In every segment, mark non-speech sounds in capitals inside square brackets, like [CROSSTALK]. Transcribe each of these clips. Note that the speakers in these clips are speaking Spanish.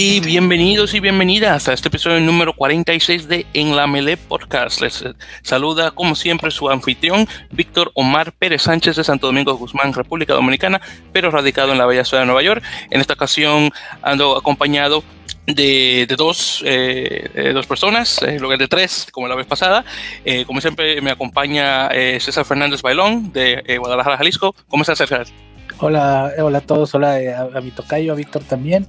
Y bienvenidos y bienvenidas a este episodio número 46 de En la Mele Podcast. Les saluda como siempre su anfitrión, Víctor Omar Pérez Sánchez de Santo Domingo Guzmán, República Dominicana, pero radicado en la bella ciudad de Nueva York. En esta ocasión ando acompañado de, dos, eh, dos personas, en lugar de tres, como la vez pasada. Eh, como siempre, me acompaña eh, César Fernández Bailón de Guadalajara, Jalisco. ¿Cómo estás, César? Hola, hola a todos, hola a, a mi tocayo, a Víctor también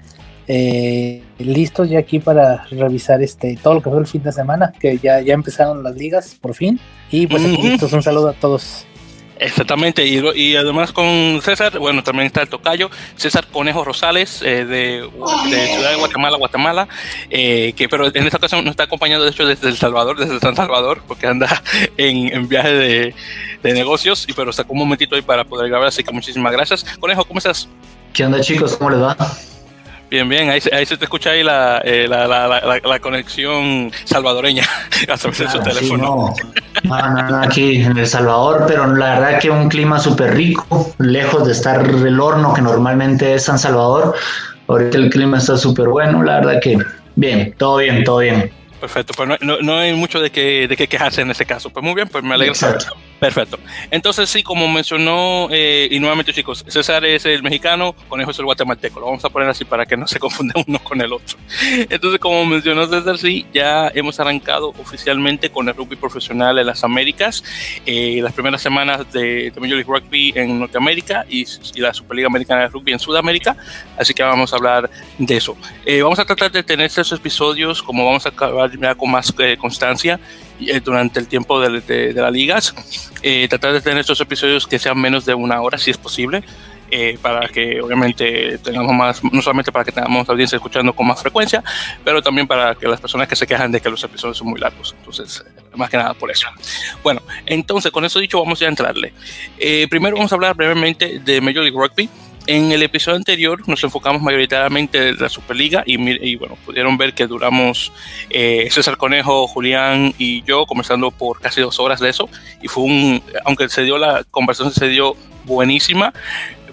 eh, listos ya aquí para revisar este todo lo que fue el fin de semana, que ya, ya empezaron las ligas por fin. Y pues aquí listos, un saludo a todos. Exactamente, y, y, además con César, bueno, también está el tocayo, César Conejo Rosales, eh, de, Ciudad de Guatemala, Guatemala, eh, que pero en esta ocasión nos está acompañando, de hecho, desde El Salvador, desde San Salvador, porque anda [LAUGHS] en, en viaje de, de, negocios, y pero sacó un momentito ahí para poder grabar, así que muchísimas gracias. Conejo, ¿cómo estás? ¿Qué onda, chicos? ¿Cómo les va? Bien, bien, ahí, ahí se te escucha ahí la, eh, la, la, la, conexión salvadoreña [LAUGHS] a través de su teléfono. no. aquí en El Salvador, pero la verdad que un clima súper rico, lejos de estar el horno que normalmente es San Salvador. Ahorita el clima está súper bueno, la verdad que bien, todo bien, todo bien. Perfecto, pues no, no, no, hay mucho de qué, de qué quejarse en ese caso. Pues muy bien, pues me alegra saberlo. Perfecto. Entonces, sí, como mencionó, eh, y nuevamente chicos, César es el mexicano, Conejo es el guatemalteco. Lo vamos a poner así para que no se confunda [LAUGHS] uno con el otro. Entonces, como mencionó César, sí, ya hemos arrancado oficialmente con el rugby profesional en las Américas, eh, las primeras semanas de, Major League Rugby en Norteamérica y, la Superliga Americana de Rugby en Sudamérica. Así que vamos a hablar de eso. Eh, vamos a tratar de tener estos episodios, como vamos a acabar con más constancia durante el tiempo de, de, de las ligas eh, tratar de tener estos episodios que sean menos de una hora, si es posible, eh, para que obviamente tengamos más, no solamente para que tengamos audiencia escuchando con más frecuencia, pero también para que las personas que se quejan de que los episodios son muy largos. Entonces, eh, más que nada por eso. Bueno, entonces con eso dicho, vamos a entrarle. primero vamos a hablar brevemente de Major League Rugby. En el episodio anterior nos enfocamos mayoritariamente en la Superliga y, bueno, pudieron ver que duramos eh, César Conejo, Julián y yo conversando por casi dos horas de eso y fue un, aunque se dio la conversación se dio buenísima,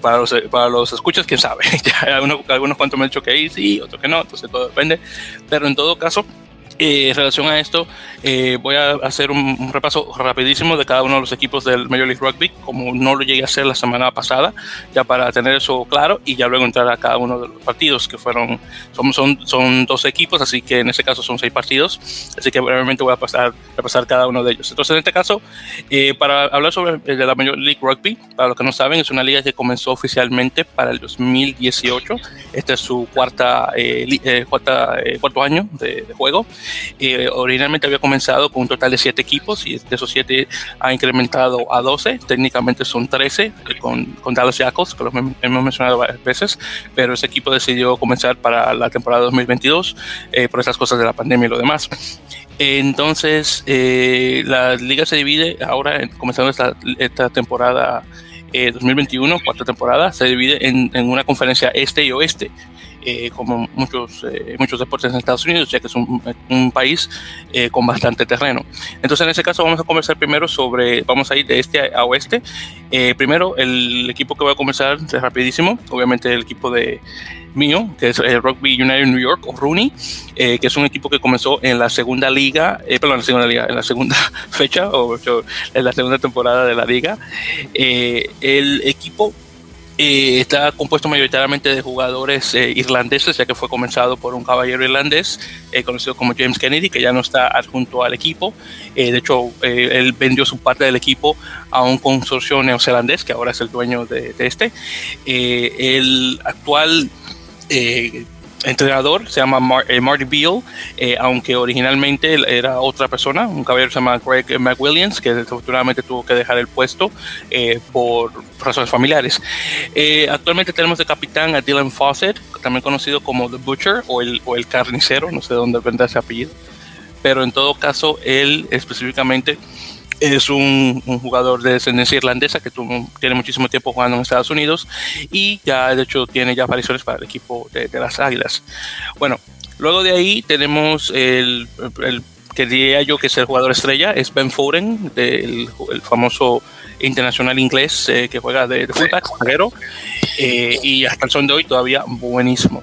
para los, para los escuchas, quién sabe. [LAUGHS] ya algunos, algunos cuantos me han dicho que sí, otros que no, entonces todo depende. Pero en todo caso, eh, en relación a esto, eh, voy a hacer un, repaso rapidísimo de cada uno de los equipos del Major League Rugby, como no lo llegué a hacer la semana pasada, ya para tener eso claro y ya luego entrar a cada uno de los partidos, que fueron, son, son, son dos equipos, así que en este caso son seis partidos, así que brevemente voy a pasar, a pasar cada uno de ellos. Entonces, en este caso, eh, para hablar sobre de la Major League Rugby, para los que no saben, es una liga que comenzó oficialmente para el 2018, este es su cuarta, cuarta cuarto año de, de juego. Eh, originalmente había comenzado con un total de 7 equipos y de esos 7 ha incrementado a 12. Técnicamente son 13 eh, con, con, Dallas Jackals, que los hemos mencionado varias veces, pero ese equipo decidió comenzar para la temporada 2022 eh, por esas cosas de la pandemia y lo demás. Entonces, la liga se divide ahora, comenzando esta, esta temporada 2021, cuarta temporada, se divide en, en, una conferencia este y oeste. Eh, como muchos, eh, muchos deportes en Estados Unidos, ya que es un, un país eh, con bastante terreno. Entonces, en ese caso, vamos a conversar primero sobre, vamos a ir de este a oeste. primero, el equipo que voy a conversar es rapidísimo, obviamente el equipo de mío, que es el Rugby United New York, o RUNY, que es un equipo que comenzó en la segunda liga, perdón, en la segunda liga, en la segunda [LAUGHS] fecha, o en la segunda temporada de la liga. el equipo eh, está compuesto mayoritariamente de jugadores eh, irlandeses, ya que fue comenzado por un caballero irlandés eh, conocido como James Kennedy, que ya no está adjunto al equipo. de hecho, él vendió su parte del equipo a un consorcio neozelandés, que ahora es el dueño de este. el actual entrenador se llama eh, Marty Beal, eh, aunque originalmente era otra persona, un caballero se llama Greg McWilliams, que desafortunadamente tuvo que dejar el puesto eh, por razones familiares. actualmente tenemos de capitán a Dylan Fawcett, también conocido como The Butcher o el, o el carnicero, no sé de dónde vendrá ese apellido, pero en todo caso él específicamente es un, jugador de descendencia irlandesa que tiene muchísimo tiempo jugando en Estados Unidos y ya de hecho tiene ya apariciones para el equipo de, las Águilas. Bueno, luego de ahí tenemos el, que diría yo que es el jugador estrella, es Ben Foden, del el famoso internacional inglés que juega de, de fullback, y hasta el son de hoy todavía buenísimo.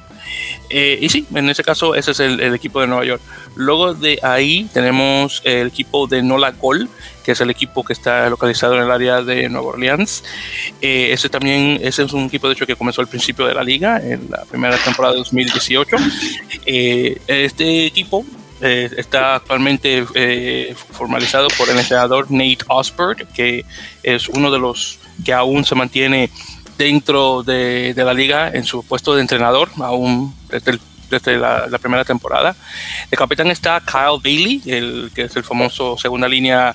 Y sí, en ese caso ese es el, equipo de Nueva York. Luego de ahí tenemos el equipo de Nola Gol, que es el equipo que está localizado en el área de Nueva Orleans. ese también ese es un equipo de hecho que comenzó al principio de la liga, en la primera temporada de 2018. este equipo eh, está actualmente eh, formalizado por el entrenador Nate Osbert, que es uno de los que aún se mantiene dentro de, la liga en su puesto de entrenador, aún desde, la, primera temporada. El capitán está Kyle Bailey, el, que es el famoso segunda línea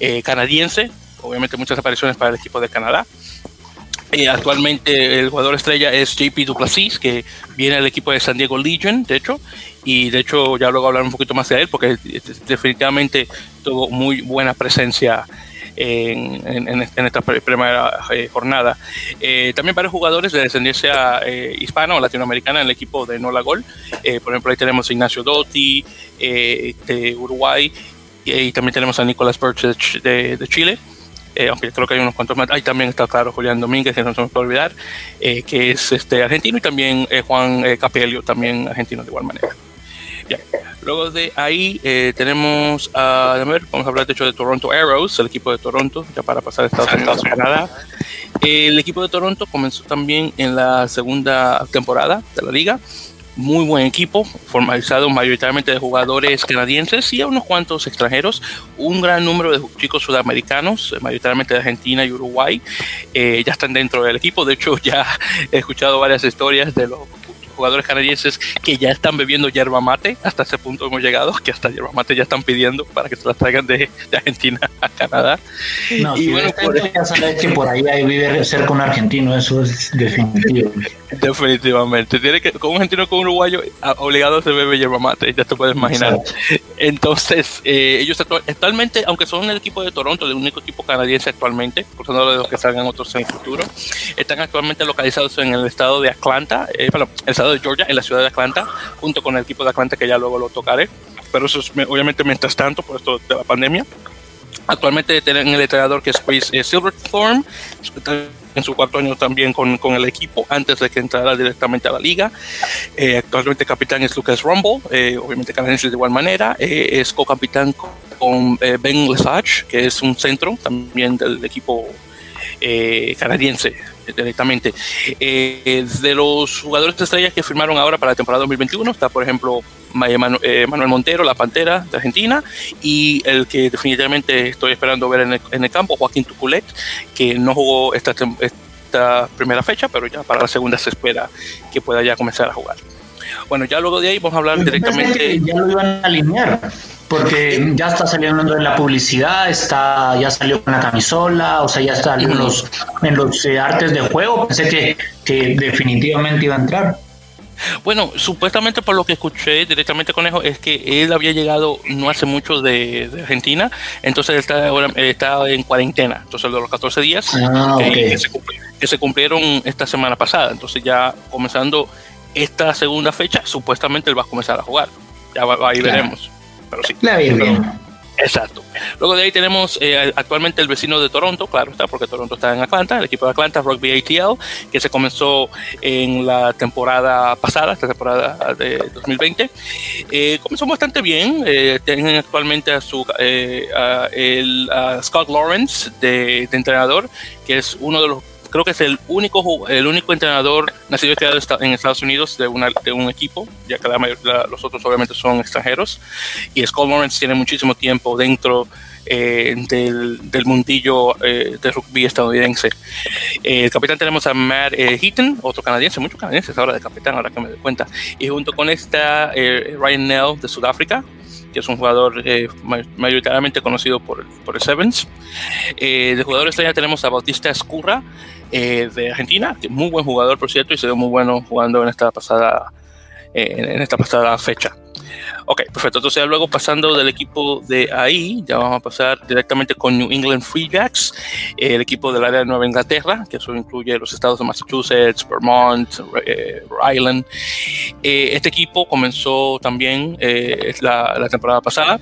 eh, canadiense, obviamente muchas apariciones para el equipo de Canadá. actualmente el jugador estrella es JP Duplessis, que viene del equipo de San Diego Legion, de hecho, y de hecho ya luego hablar un poquito más de él porque definitivamente tuvo muy buena presencia en, esta primera eh, jornada. Eh, también varios jugadores de descendencia eh, hispana o latinoamericana en el equipo de Nola Gol. por ejemplo, ahí tenemos a Ignacio Dotti de Uruguay y, también tenemos a Nicolás Birch de, Chile. aunque creo que hay unos cuantos más. Ahí también está, claro, Julián Domínguez, que no se me puede olvidar, que es este, argentino, y también Juan Capelio, también argentino de igual manera. Luego de ahí eh, tenemos a, ver, vamos a hablar de hecho de Toronto Arrows, el equipo de Toronto, ya para pasar a Estados Unidos a Canadá. El equipo de Toronto comenzó también en la segunda temporada de la liga. Muy buen equipo, formalizado mayoritariamente de jugadores canadienses y a unos cuantos extranjeros. Un gran número de chicos sudamericanos, mayoritariamente de Argentina y Uruguay, eh, ya están dentro del equipo. De hecho, ya he escuchado varias historias de los jugadores canadienses que ya están bebiendo yerba mate. Hasta ese punto hemos llegado, que hasta yerba mate ya están pidiendo para que se las traigan de, Argentina a Canadá. No, y bueno, por... ya sabes que por ahí hay vive cerca un argentino, eso es definitivo. Definitivamente. Tiene que, con un argentino con un uruguayo, obligado se bebe yerba mate, ya te puedes imaginar. Entonces, eh, ellos actualmente, aunque son el equipo de Toronto, el único equipo canadiense actualmente, por no de los que salgan otros en el futuro, están actualmente localizados en el estado de Atlanta, eh, el estado de Georgia, en la ciudad de Atlanta, junto con el equipo de Atlanta que ya luego lo tocaré. Pero eso es obviamente mientras tanto, por esto de la pandemia. Actualmente tienen el entrenador que es Chris eh, Silverthorne, en su cuarto año también con, con, el equipo antes de que entrara directamente a la liga. Eh, actualmente capitán es Lucas Rumble, eh, obviamente canadiense de igual manera. es co-capitán con Ben Lesage, que es un centro también del equipo canadiense directamente. Eh, de los jugadores de estrellas que firmaron ahora para la temporada 2021 está, por ejemplo, eh, Manuel Montero, la Pantera de Argentina, y el que definitivamente estoy esperando ver en el, campo, Joaquín Tuculet, que no jugó esta, esta primera fecha, pero ya para la segunda se espera que pueda ya comenzar a jugar. Bueno, ya luego de ahí vamos a hablar directamente. Ya lo iban a alinear porque ya está saliendo en la publicidad, está, ya salió con la camisola, o sea, ya está en los, en los eh, artes de juego. Pensé que, que definitivamente iba a entrar. Bueno, supuestamente por lo que escuché directamente con Conejo es que él había llegado no hace mucho de, Argentina, entonces está ahora está en cuarentena, entonces de los 14 días ah, que, se que, se cumplieron esta semana pasada, entonces ya comenzando esta segunda fecha, supuestamente él va a comenzar a jugar, ya ahí veremos pero sí. Exacto. Luego de ahí tenemos eh, actualmente el vecino de Toronto, claro está, porque Toronto está en Atlanta, el equipo de Atlanta, Rugby ATL, que se comenzó en la temporada pasada, esta temporada de 2020. Eh, comenzó bastante bien, eh, tienen actualmente a, su, el, Scott Lawrence de, de entrenador, que es uno de los creo que es el único el único entrenador nacido y creado en Estados Unidos de, una, de un equipo, ya que la los otros obviamente son extranjeros. Y Scott Lawrence tiene muchísimo tiempo dentro eh, del, del, mundillo eh, de rugby estadounidense. Eh, el capitán tenemos a Matt Heaton, otro canadiense, muchos canadienses ahora de capitán, ahora que me doy cuenta. Y junto con esta Ryan Nell de Sudáfrica, que es un jugador mayoritariamente conocido por, por el Sevens. de jugadores ya tenemos a Bautista Escurra, eh, de Argentina, que es muy buen jugador, por cierto, y se ve muy bueno jugando en esta pasada, eh, en esta pasada fecha. Ok, perfecto. Entonces, luego pasando del equipo de ahí, ya vamos a pasar directamente con New England Free Jacks, el equipo del área de Nueva Inglaterra, que eso incluye los estados de Massachusetts, Vermont, eh, Rhode Island. este equipo comenzó también la, la temporada pasada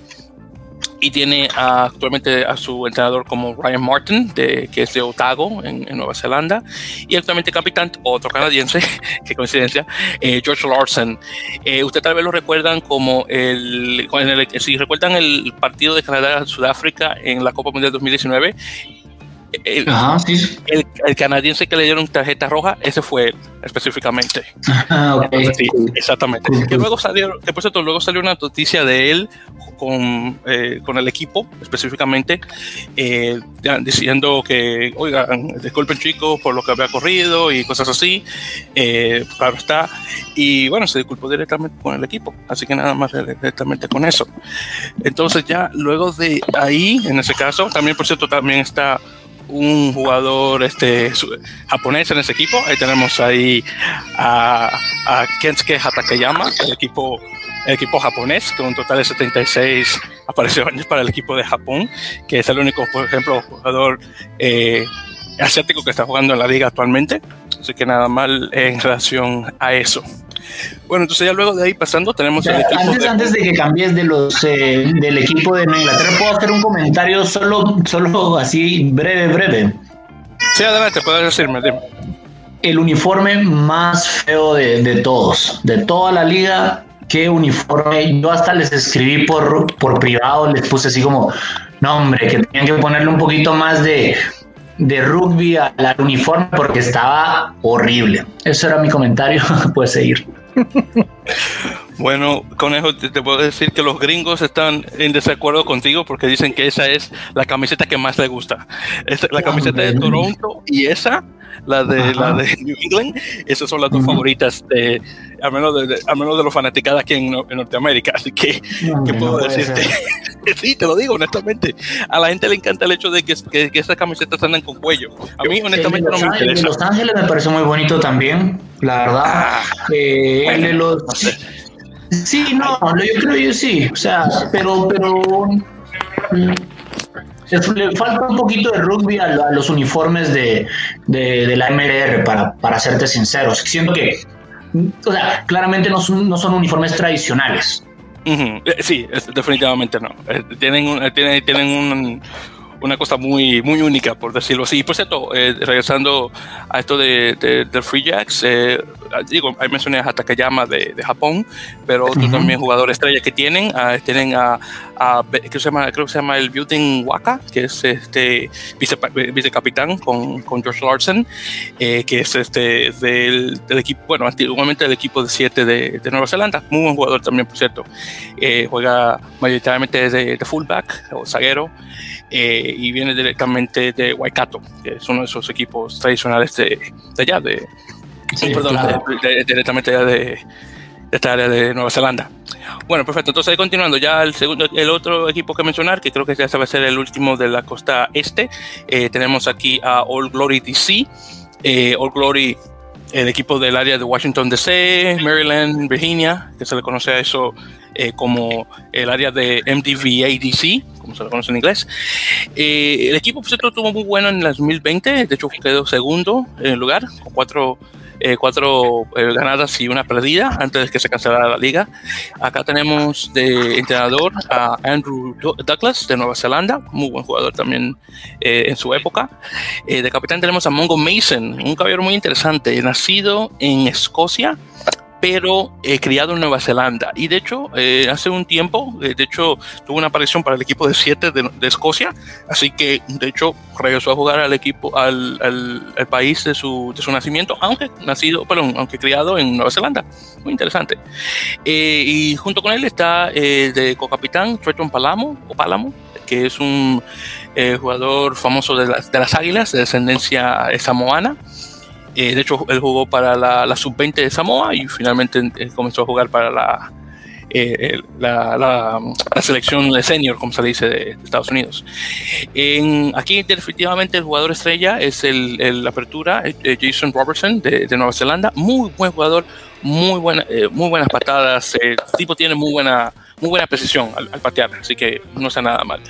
y tiene actualmente a su entrenador como Ryan Martin, que es de Otago, en, Nueva Zelanda, y actualmente capitán, otro canadiense, [LAUGHS] qué coincidencia, eh, George Larson. Eh, usted tal vez lo recuerdan como el, si recuerdan el partido de Canadá-Sudáfrica en la Copa Mundial 2019, el, el, canadiense que le dieron tarjeta roja, ese fue él, específicamente. Ah, exactamente. Que luego salió, después de luego salió una noticia de él con, eh, con el equipo, específicamente, eh, diciendo que, oigan, disculpen chicos por lo que había corrido y cosas así. Eh, claro está. Y bueno, se disculpó directamente con el equipo. Así que nada más directamente con eso. Entonces ya luego de ahí, en ese caso, también por cierto, también está un jugador este, japonés en ese equipo. Ahí tenemos ahí a, a Kensuke Hatakeyama, el equipo, el equipo japonés, con un total de 76 apariciones para el equipo de Japón, que es el único, por ejemplo, jugador eh, asiático que está jugando en la liga actualmente. Así que nada mal en relación a eso. Bueno, entonces ya luego de ahí pasando tenemos el equipo antes, de... antes de que cambies de los eh, del equipo de Inglaterra, puedo hacer un comentario solo, solo así breve, breve. Sí, adelante, puedes decirme. El uniforme más feo de, de, todos, de toda la liga. Qué uniforme. Yo hasta les escribí por, por privado, les puse así como, no hombre, que tenían que ponerle un poquito más de, de rugby al uniforme porque estaba horrible. Eso era mi comentario. [LAUGHS] Puedes seguir. [LAUGHS] Bueno, Conejo, te, puedo decir que los gringos están en desacuerdo contigo porque dicen que esa es la camiseta que más les gusta. la camiseta de Toronto y esa, la de, la de New England, esas son las dos favoritas, de, al, menos de, al menos de los fanaticados aquí en, Norteamérica. Así que, ¿qué puedo decirte? [LAUGHS] sí, te lo digo honestamente. A la gente le encanta el hecho de que, que, esas camisetas andan con cuello. A mí, honestamente, no me interesa. Los Ángeles me parece muy bonito también, la verdad. Ah, eh. Sí, no, yo creo que sí, o sea, pero, pero mm, le falta un poquito de rugby a, los uniformes de, la MRR, para, para serte sinceros. Siento que, o sea, claramente no son, no son uniformes tradicionales. Eh, sí, definitivamente no. Eh, tienen, tienen, tienen un, una cosa muy, muy única, por decirlo así. por cierto, eh, regresando a esto de, de, Free Jacks, eh, digo, ahí mencioné a de, de Japón, pero otro también jugador estrella que tienen, uh, tienen a, a que se llama, creo que se llama el Building Waka, que es este vice, vicecapitán con, con George Larson, eh, que es este del, del, equipo, bueno, antiguamente del equipo de 7 de, de, Nueva Zelanda, muy buen jugador también, por cierto. Eh, juega mayoritariamente de, de fullback o zaguero. Eh, y viene directamente de Waikato, que es uno de esos equipos tradicionales de, de allá, de, perdón, directamente allá de, esta área de Nueva Zelanda. Bueno, perfecto. Entonces, continuando, ya el segundo, el otro equipo que mencionar, que creo que ya va a ser el último de la costa este, eh, tenemos aquí a All Glory DC. Eh, All Glory, el equipo del área de Washington DC, Maryland, Virginia, que se le conoce a eso eh, como el área de MDVADC, como se lo conoce en inglés. Eh, el equipo pues, estuvo muy bueno en el 2020, de hecho quedó segundo en el lugar, con cuatro, eh, cuatro ganadas y una perdida antes de que se cancelara la liga. Acá tenemos de entrenador a Andrew Douglas de Nueva Zelanda, muy buen jugador también en su época. de capitán tenemos a Mongo Mason, un caballero muy interesante, nacido en Escocia pero eh, criado en Nueva Zelanda. Y de hecho, eh, hace un tiempo, eh, de hecho, tuvo una aparición para el equipo de 7 de, Escocia, así que de hecho regresó a jugar al equipo, al, al, país de su, de su, nacimiento, aunque nacido, perdón, aunque criado en Nueva Zelanda. Muy interesante. y junto con él está de co-capitán Trenton Palamo, o Palamo, que es un jugador famoso de las, de las Águilas, de descendencia samoana. Eh, de hecho, él jugó para la, sub-20 de Samoa y finalmente eh, comenzó a jugar para la, eh, la, selección senior, como se le dice, de, Estados Unidos. En, aquí definitivamente el jugador estrella es el, el apertura, Jason Robertson de, Nueva Zelanda. Muy buen jugador, muy, buena, muy buenas patadas. el tipo tiene muy buena muy buena precisión al, patear, así que no está nada mal.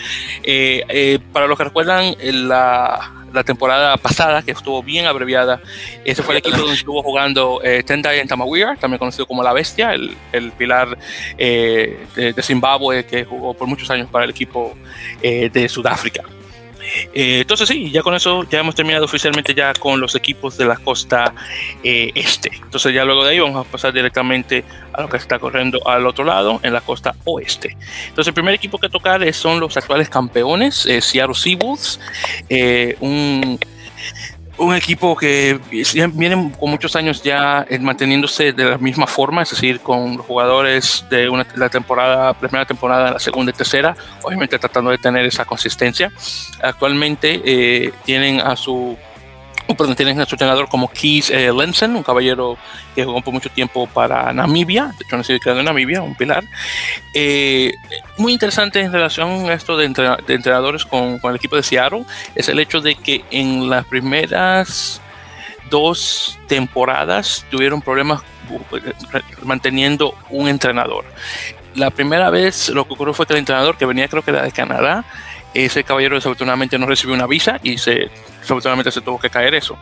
para los que recuerdan, la, la temporada pasada, que estuvo bien abreviada. Ese fue el equipo donde estuvo jugando eh, Tendai Tamawira, también conocido como La Bestia, el, el pilar eh, de, Zimbabue que jugó por muchos años para el equipo eh, de Sudáfrica. Eh, entonces sí, ya con eso ya hemos terminado oficialmente ya con los equipos de la costa eh, este. Entonces ya luego de ahí vamos a pasar directamente a lo que está corriendo al otro lado, en la costa oeste. Entonces el primer equipo que tocar son los actuales campeones, eh, Seattle Seawolves, un un equipo que viene con muchos años ya manteniéndose de la misma forma, es decir, con jugadores de una, la temporada, primera temporada, la segunda y tercera, obviamente tratando de tener esa consistencia. Actualmente eh, tienen a su perdón, tienen a su entrenador como Keith eh, Lensen, un caballero que jugó por mucho tiempo para Namibia, de hecho nacido creado en Namibia, un pilar. Eh, muy interesante en relación a esto de, entrenadores con, con, el equipo de Seattle, es el hecho de que en las primeras dos temporadas tuvieron problemas manteniendo un entrenador. La primera vez lo que ocurrió fue que el entrenador que venía creo que era de Canadá, ese caballero desafortunadamente no recibió una visa y se, desafortunadamente se tuvo que caer eso.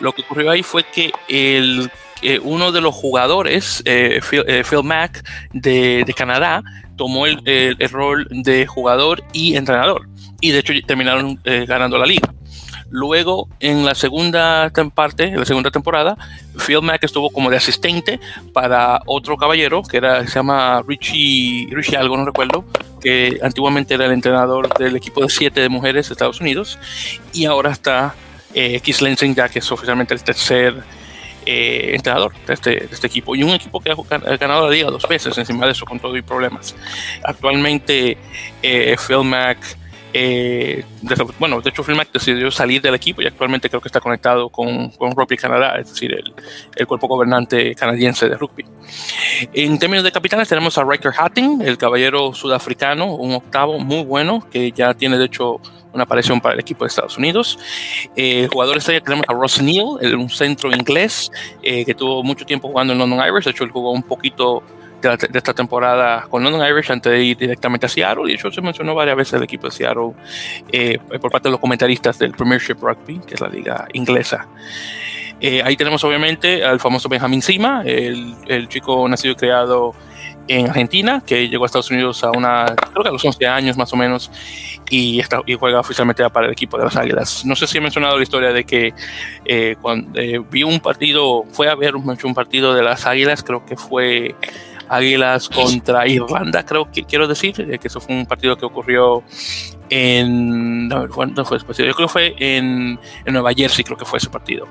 Lo que ocurrió ahí fue que el, eh, uno de los jugadores, eh, eh, Phil, Mack de, Canadá, tomó el, el, rol de jugador y entrenador. Y de hecho terminaron ganando la liga. Luego, en la segunda parte, en la segunda temporada, Phil Mack estuvo como de asistente para otro caballero que era, se llama Richie, Richie algo, no recuerdo, que antiguamente era el entrenador del equipo de siete de mujeres de Estados Unidos y ahora está eh, Keith Lensing, ya que es oficialmente el tercer eh, entrenador de este, de este, equipo y un equipo que ha ganado la liga dos veces encima de eso con todo y problemas. Actualmente eh, Phil Mack eh, bueno, de hecho, Mac decidió salir del equipo y actualmente creo que está conectado con, con Rugby Canadá, es decir, el, el, cuerpo gobernante canadiense de rugby. En términos de capitanes, tenemos a Riker Hatting, el caballero sudafricano, un octavo muy bueno, que ya tiene de hecho una aparición para el equipo de Estados Unidos. Eh, jugadores tenemos a Ross Neal, un centro inglés eh, que tuvo mucho tiempo jugando en London Irish. De hecho, él jugó un poquito de, esta temporada con London Irish antes de ir directamente a Seattle. Y de hecho se mencionó varias veces el equipo de Seattle eh, por parte de los comentaristas del Premiership Rugby, que es la liga inglesa. Eh, ahí tenemos obviamente al famoso Benjamín Sima, el, el, chico nacido y creado en Argentina, que llegó a Estados Unidos a una, creo que a los 11 años más o menos, y, está, y juega oficialmente para el equipo de las Águilas. No sé si he mencionado la historia de que eh, cuando vi un partido, fue a ver un, un partido de las Águilas, creo que fue Águilas contra Irlanda, creo que quiero decir, eh, que eso fue un partido que ocurrió en. No, ¿cuándo fue ese partido? Yo creo que fue en, en, Nueva Jersey, creo que fue ese partido.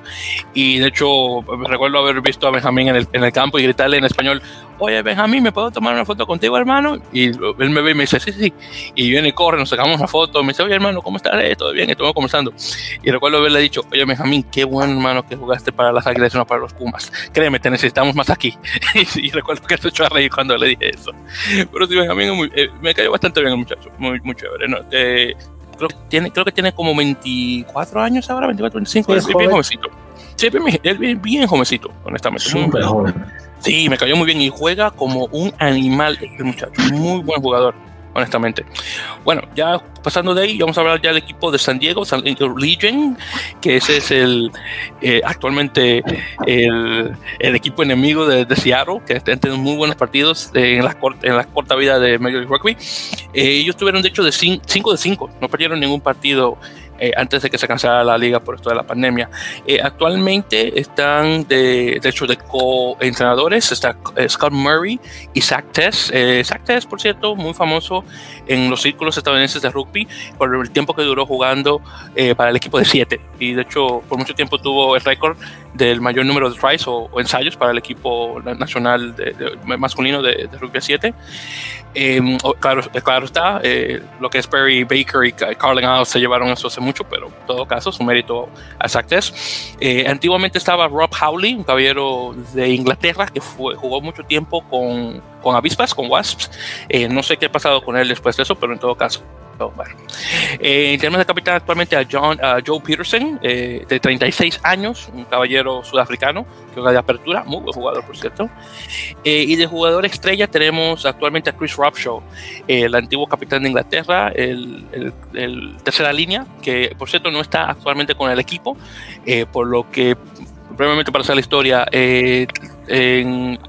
Y de hecho, recuerdo haber visto a Benjamín en el, en el campo y gritarle en español: Oye, Benjamín, ¿me puedo tomar una foto contigo, hermano? Y él me ve y me dice: Sí, sí. Y viene y corre, nos sacamos una foto. Me dice: Oye, hermano, ¿cómo estás? Eh, ¿Todo bien? Estamos conversando. Y recuerdo haberle dicho: Oye, Benjamín, qué buen hermano que jugaste para las Águilas y no para los Pumas. Créeme, te necesitamos más aquí. [LAUGHS] y, recuerdo que se echó a reír cuando le dije eso. Pero sí, Benjamín eh, me cayó bastante bien el muchacho. Muy, muy chévere. ¿no? Eh, creo, tiene, creo que tiene como 24 años ahora, 24, 25, es bien jovencito. Sí, es bien, bien, jovencito, honestamente. Súper joven. Sí, me cayó muy bien y juega como un animal el muchacho. Muy buen jugador honestamente. Bueno, ya pasando de ahí, vamos a hablar ya del equipo de San Diego, San Diego Legion, que ese es el eh, actualmente el, el, equipo enemigo de, de Seattle, que están teniendo muy buenos partidos en, la, en la corta vida de Major League Rugby. Eh, ellos tuvieron, de hecho, de 5 de 5, no perdieron ningún partido eh, antes de que se cancelara la liga por esto de la pandemia. Eh, actualmente están, de, de, hecho, de co-entrenadores, está eh, Scott Murray y Zach Tess. Zach Tess, por cierto, muy famoso en los círculos estadounidenses de rugby por el tiempo que duró jugando para el equipo de 7. Y de hecho, por mucho tiempo tuvo el récord del mayor número de tries o, o, ensayos para el equipo nacional de, de, masculino de, de rugby a 7. Eh, claro, claro está, eh, lo que es Perry Baker y Carlin House se llevaron eso hace mucho, pero en todo caso, su mérito a Tess. Eh, antiguamente estaba Rob Howley, un caballero de Inglaterra que fue, jugó mucho tiempo con, con avispas, con wasps. Eh, no sé qué ha pasado con él después de eso, pero en todo caso, Eh, en términos de capitán actualmente a, John, Joe Peterson, eh, de 36 años, un caballero sudafricano que juega de apertura, muy buen jugador por cierto. Eh, y de jugador estrella tenemos actualmente a Chris Robshaw, el antiguo capitán de Inglaterra, el, el, tercera línea, que por cierto no está actualmente con el equipo, por lo que brevemente para hacer la historia, en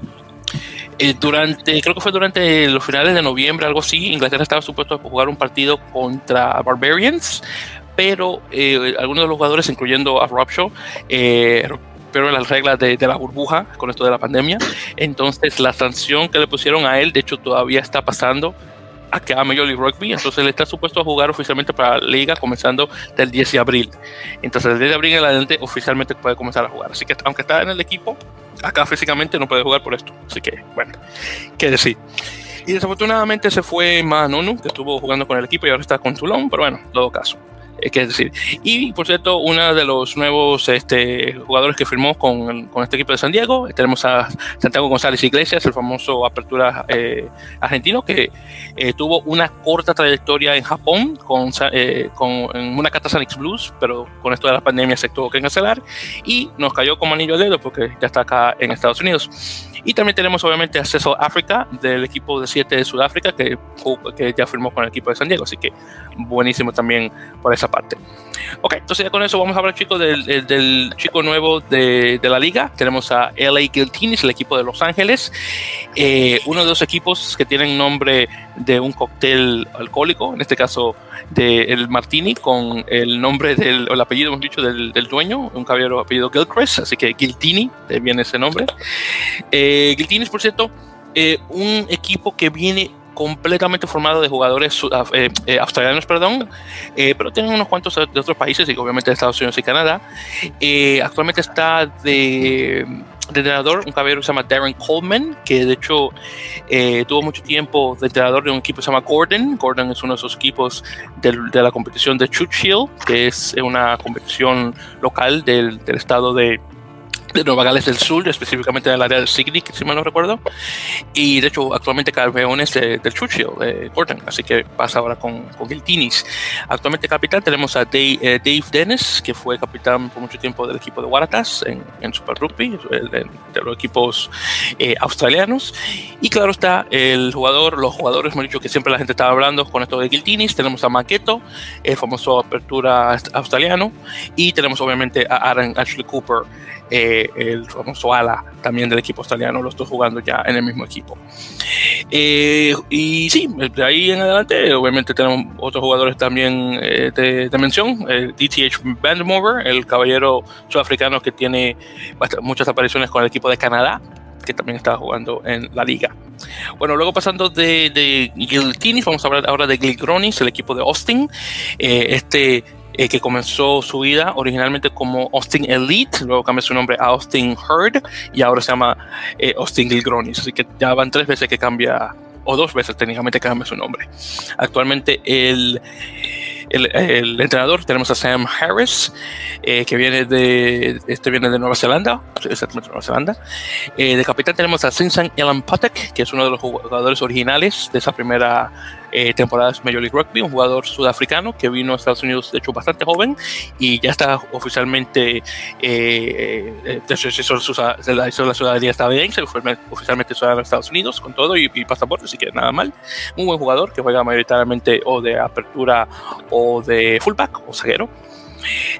eh, durante, creo que fue durante los finales de noviembre, algo así, Inglaterra estaba supuesto a jugar un partido contra Barbarians, pero eh, algunos de los jugadores, incluyendo a Rob Shaw, eh, pero las reglas de, la burbuja con esto de la pandemia. Entonces, la sanción que le pusieron a él, de hecho, todavía está pasando a que a Major League Rugby. Entonces, él está supuesto a jugar oficialmente para la liga comenzando del 10 de abril. Entonces, el 10 de abril en adelante, oficialmente puede comenzar a jugar. Así que, aunque está en el equipo, acá físicamente no puede jugar por esto. Así que, bueno, qué decir. Y desafortunadamente se fue Manonu, que estuvo jugando con el equipo y ahora está con Toulon, pero bueno, en todo caso. Es que decir. Y por cierto, uno de los nuevos este, jugadores que firmó con, con, este equipo de San Diego, tenemos a Santiago González Iglesias, el famoso apertura eh, argentino, que eh, tuvo una corta trayectoria en Japón con, eh, con una Catasanix Blues, pero con esto de la pandemia se tuvo que cancelar y nos cayó como anillo de dedo porque ya está acá en Estados Unidos. Y también tenemos obviamente acceso a África del equipo de 7 de Sudáfrica que, que ya firmó con el equipo de San Diego, así que buenísimo también por esa parte. Ok, entonces ya con eso vamos a hablar, chicos, del, del chico nuevo de, de, la liga. Tenemos a LA Guiltinis, el equipo de Los Ángeles. Eh, uno de los equipos que tienen nombre de un cóctel alcohólico, en este caso del el Martini, con el nombre del, el apellido, hemos dicho, del, del dueño, un caballero apellido Gilchrist, así que Guiltini, viene ese nombre. Eh, Guiltini, por cierto, eh, un equipo que viene completamente formado de jugadores eh, eh, australianos, perdón, eh, pero tienen unos cuantos de otros países, y obviamente de Estados Unidos y Canadá. actualmente está de, entrenador un caballero que se llama Darren Coleman, que de hecho tuvo mucho tiempo de entrenador de un equipo que se llama Gordon. Gordon es uno de esos equipos de la competición de Churchill, que es una competición local del, del estado de de Nueva Gales del Sur, específicamente en el área del Sydney, si mal no recuerdo. Y de hecho, actualmente campeones de, del Churchill, de Gordon, así que pasa ahora con, con. Actualmente capitán tenemos a Dave, eh, Dave, Dennis, que fue capitán por mucho tiempo del equipo de Waratahs en, en Super Rugby, de, de los equipos eh, australianos. Y claro está, el jugador, los jugadores, hemos dicho que siempre la gente estaba hablando con esto de Giltinis. Tenemos a Maqueto, el famoso apertura australiano. Y tenemos obviamente a Aaron Ashley Cooper eh, el famoso ala también del equipo australiano, lo estoy jugando ya en el mismo equipo. Eh, y sí, de ahí en adelante, obviamente tenemos otros jugadores también eh, de, mención, el DTH Vandermover, el caballero sudafricano que tiene muchas apariciones con el equipo de Canadá, que también está jugando en la liga. Bueno, luego pasando de, de Giltinis, vamos a hablar ahora de Gligronis, el equipo de Austin. este eh, que comenzó su vida originalmente como Austin Elite, luego cambió su nombre a Austin Herd y ahora se llama eh, Austin Gilgronis. Así que ya van tres veces que cambia, o dos veces técnicamente que cambia su nombre. Actualmente el el, entrenador tenemos a Sam Harris, eh, que viene de, este viene de Nueva Zelanda, exactamente Nueva Zelanda. Eh, de capitán tenemos a Sinsan Elan Patek, que es uno de los jugadores originales de esa primera eh, temporada de Major League Rugby, un jugador sudafricano que vino a Estados Unidos, de hecho, bastante joven y ya está oficialmente, eh, hizo, la ciudadanía estadounidense, oficialmente ciudadano de Estados Unidos con todo y, y, pasaporte, así que nada mal. Un buen jugador que juega mayoritariamente o de apertura o de fullback o zaguero.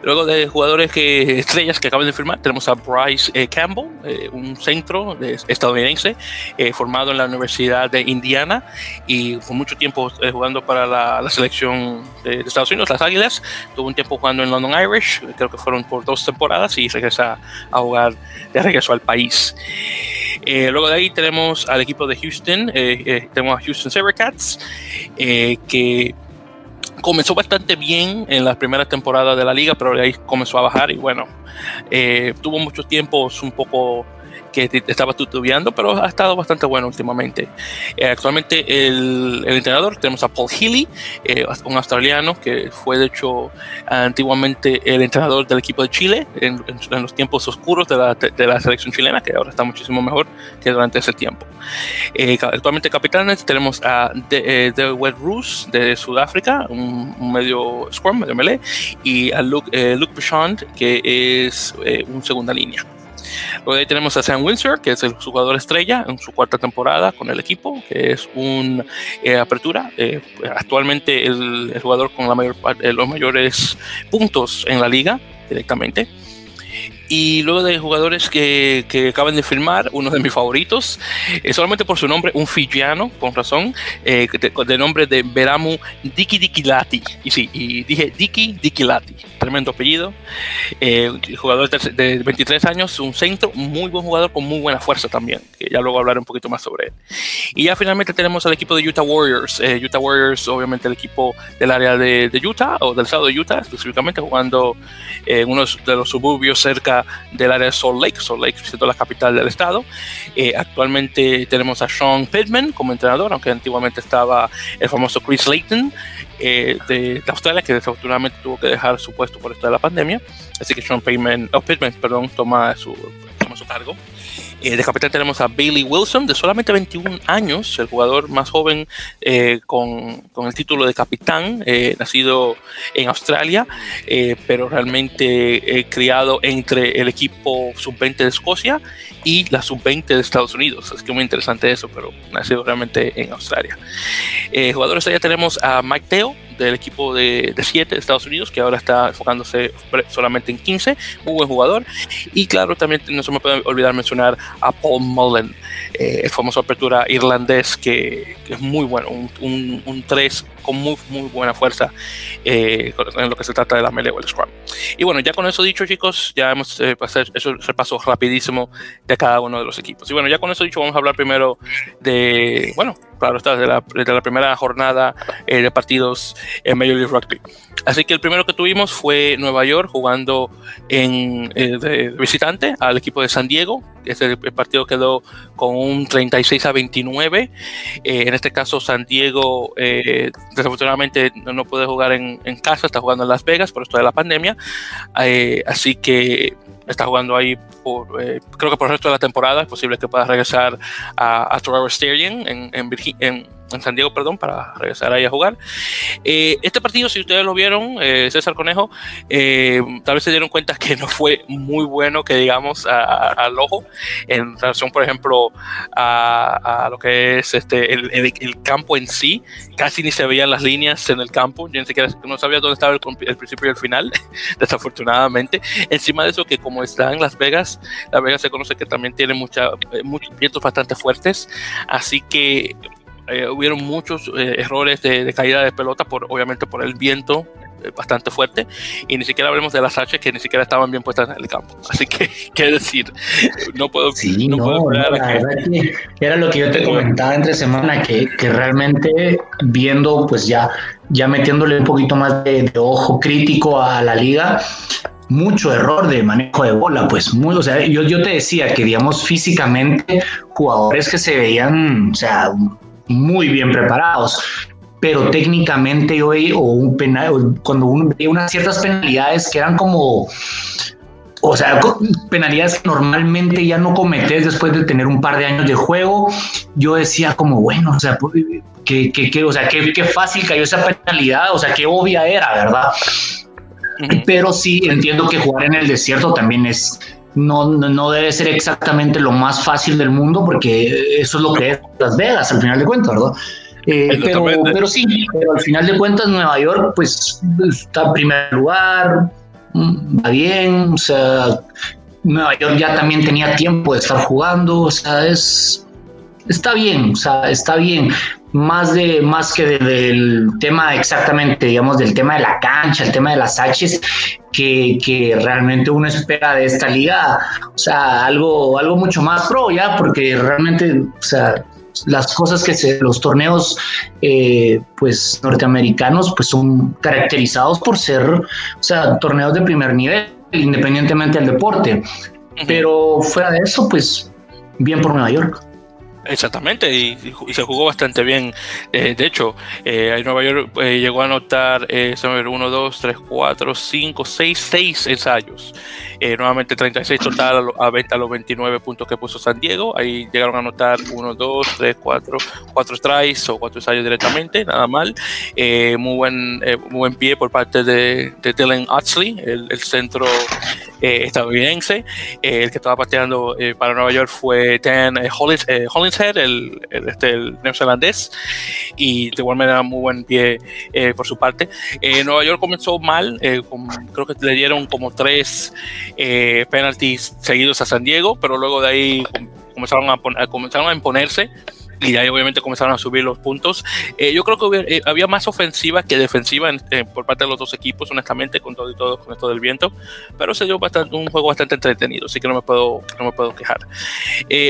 Luego de jugadores que estrellas que acaban de firmar, tenemos a Bryce eh, Campbell, eh, un centro estadounidense eh, formado en la Universidad de Indiana y con mucho tiempo jugando para la, selección de, Estados Unidos, las Águilas. Tuvo un tiempo jugando en London Irish, creo que fueron por dos temporadas y regresa a jugar de regreso al país. luego de ahí tenemos al equipo de Houston, tenemos a Houston Sabercats, que comenzó bastante bien en las primeras temporadas de la liga, pero ahí comenzó a bajar y bueno, eh, tuvo muchos tiempos un poco que estaba tutubeando, pero ha estado bastante bueno últimamente. Eh, actualmente el, entrenador tenemos a Paul Healy, eh, un australiano que fue de hecho antiguamente el entrenador del equipo de Chile en, los tiempos oscuros de la, de la, selección chilena, que ahora está muchísimo mejor que durante ese tiempo. Eh, actualmente capitanes tenemos a The, The Wet Roos de Sudáfrica, un, medio scrum, medio melee, y a Luke, Luke Bichond, que es un segunda línea. Luego ahí tenemos a Sam Windsor, que es el jugador estrella en su cuarta temporada con el equipo, que es una eh, apertura. Eh, actualmente el, el, jugador con la mayor, eh, los mayores puntos en la liga directamente. Y luego de jugadores que, que, acaban de firmar, uno de mis favoritos, eh, solamente por su nombre, un fijiano, con razón, eh, de, de, nombre de Veramu Diki Dikilati. Y sí, y dije Diki Dikilati, tremendo apellido. Eh, jugador de, 23 años, un centro, muy buen jugador con muy buena fuerza también, que ya luego hablaré un poquito más sobre él. Y ya finalmente tenemos al equipo de Utah Warriors. Eh, Utah Warriors, obviamente el equipo del área de, de, Utah, o del estado de Utah específicamente, jugando en uno de los suburbios cerca del área de Salt Lake, Salt Lake siendo la capital del estado. Eh, actualmente tenemos a Sean Pittman como entrenador, aunque antiguamente estaba el famoso Chris Layton eh, de, Australia, que desafortunadamente tuvo que dejar su puesto por esto de la pandemia. Así que Sean Pittman, oh, Pittman perdón, toma su, toma su cargo. Eh, de capitán tenemos a Bailey Wilson, de solamente 21 años, el jugador más joven eh, con, con, el título de capitán, eh, nacido en Australia, pero realmente criado entre el equipo sub-20 de Escocia y la sub-20 de Estados Unidos. Es que muy interesante eso, pero nacido realmente en Australia. jugadores allá tenemos a Mike Teo, del equipo de 7 de, Estados Unidos, que ahora está enfocándose solamente en 15, muy buen jugador. Y claro, también no se me puede olvidar mencionar a Paul Mullen, eh, el famoso apertura irlandés, que, es muy bueno, un 3 con muy, muy buena fuerza eh, en lo que se trata de la melee o el scrum. Y bueno, ya con eso dicho, chicos, ya hemos eh, pasado eso repaso rapidísimo de cada uno de los equipos. Y bueno, ya con eso dicho, vamos a hablar primero de, bueno, claro, está de la, primera jornada eh, de partidos en Major League Rugby. Así que el primero que tuvimos fue Nueva York jugando en, eh, visitante al equipo de San Diego. Ese partido quedó con un 36 a 29. Eh, en este caso, San Diego eh, desafortunadamente no, puede jugar en, casa, está jugando en Las Vegas por esto de la pandemia. así que está jugando ahí por, creo que por el resto de la temporada. Es posible que pueda regresar a, a Stadium en, en, en en San Diego, perdón, para regresar ahí a jugar. Eh, este partido, si ustedes lo vieron, eh, César Conejo, eh, tal vez se dieron cuenta que no fue muy bueno, que digamos, al ojo, en relación, por ejemplo, a, lo que es este el, campo en sí. Casi ni se veían las líneas en el campo. Yo ni siquiera no sabía dónde estaba el, principio y el final, [LAUGHS] desafortunadamente. Encima de eso, que como está en Las Vegas, Las Vegas se conoce que también tiene mucha, muchos vientos bastante fuertes. Así que eh, hubieron muchos eh, errores de, caída de pelota, por, obviamente por el viento eh, bastante fuerte, y ni siquiera hablemos de las H que ni siquiera estaban bien puestas en el campo. [LAUGHS] Así que, ¿qué decir? No puedo. Sí, no, puedo era lo que yo te comentaba entre semana, que, que, realmente viendo, pues ya, ya metiéndole un poquito más de, ojo crítico a la liga, mucho error de manejo de bola, pues muy, o sea, yo, yo te decía que digamos físicamente jugadores que se veían, o sea, muy bien preparados. Pero técnicamente yo o un penal, cuando uno veía unas ciertas penalidades que eran como, o sea, penalidades que normalmente ya no cometes después de tener un par de años de juego, yo decía como, bueno, o sea, pues, que, que, o sea, qué, fácil cayó esa penalidad, o sea, qué obvia era, ¿verdad? Pero sí entiendo que jugar en el desierto también es, no, no, debe ser exactamente lo más fácil del mundo porque eso es lo que es Las Vegas al final de cuentas, ¿verdad? Eh, pero, pero, sí, pero al final de cuentas Nueva York pues está en primer lugar, mm, va bien, o sea, Nueva York ya también tenía tiempo de estar jugando, o sea, es, está bien, o sea, está bien más de más que del tema exactamente, digamos, del tema de la cancha, el tema de las H's, que, que, realmente uno espera de esta liga, o sea, algo, algo mucho más pro ya, porque realmente, o sea, las cosas que se, los torneos, eh, pues, norteamericanos, pues son caracterizados por ser, o sea, torneos de primer nivel, independientemente del deporte. Pero fuera de eso, pues bien por Nueva York. Exactamente, y, se jugó bastante bien. Eh, de hecho, eh, Nueva York eh, llegó a anotar eh, 1, 2, 3, 4, 5, 6, 6 ensayos. Eh, nuevamente 36 total a, a los 29 puntos que puso San Diego. Ahí llegaron a anotar 1, 2, 3, 4, 4 tries o 4 ensayos directamente, nada mal. muy, buen, muy buen pie por parte de, de Dylan Oxley, el, el centro estadounidense. el que estaba pateando para Nueva York fue Dan Hollins, Hollins el, este, el neozelandés, y de igual manera muy buen pie eh, por su parte. Eh, Nueva York comenzó mal, eh, creo que le dieron como tres penalties seguidos a San Diego, pero luego de ahí comenzaron a, comenzaron a imponerse y ahí obviamente comenzaron a subir los puntos. Eh, yo creo que eh, había más ofensiva que defensiva eh, por parte de los dos equipos, honestamente, con todo y todo, con esto del viento, pero se dio bastante, un juego bastante entretenido, así que no me puedo, no me puedo quejar.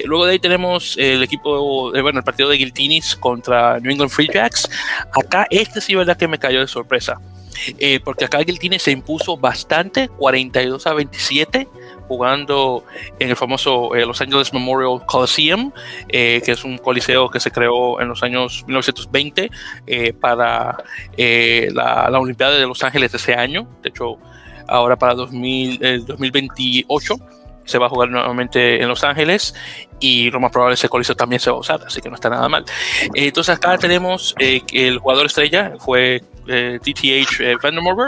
luego de ahí tenemos el equipo, bueno, el partido de Guiltinis contra New England Free Jacks. Acá este sí, verdad que me cayó de sorpresa. porque acá Guiltini se impuso bastante, 42 a 27, jugando en el famoso eh, Los Angeles Memorial Coliseum, eh, que es un coliseo que se creó en los años 1920 eh, para la, la, Olimpiada de Los Ángeles ese año. De hecho, ahora para 2000, 2028 se va a jugar nuevamente en Los Ángeles y lo más probable es que Coliseo también se va a usar, así que no está nada mal. entonces acá tenemos que el jugador estrella fue eh, DTH eh,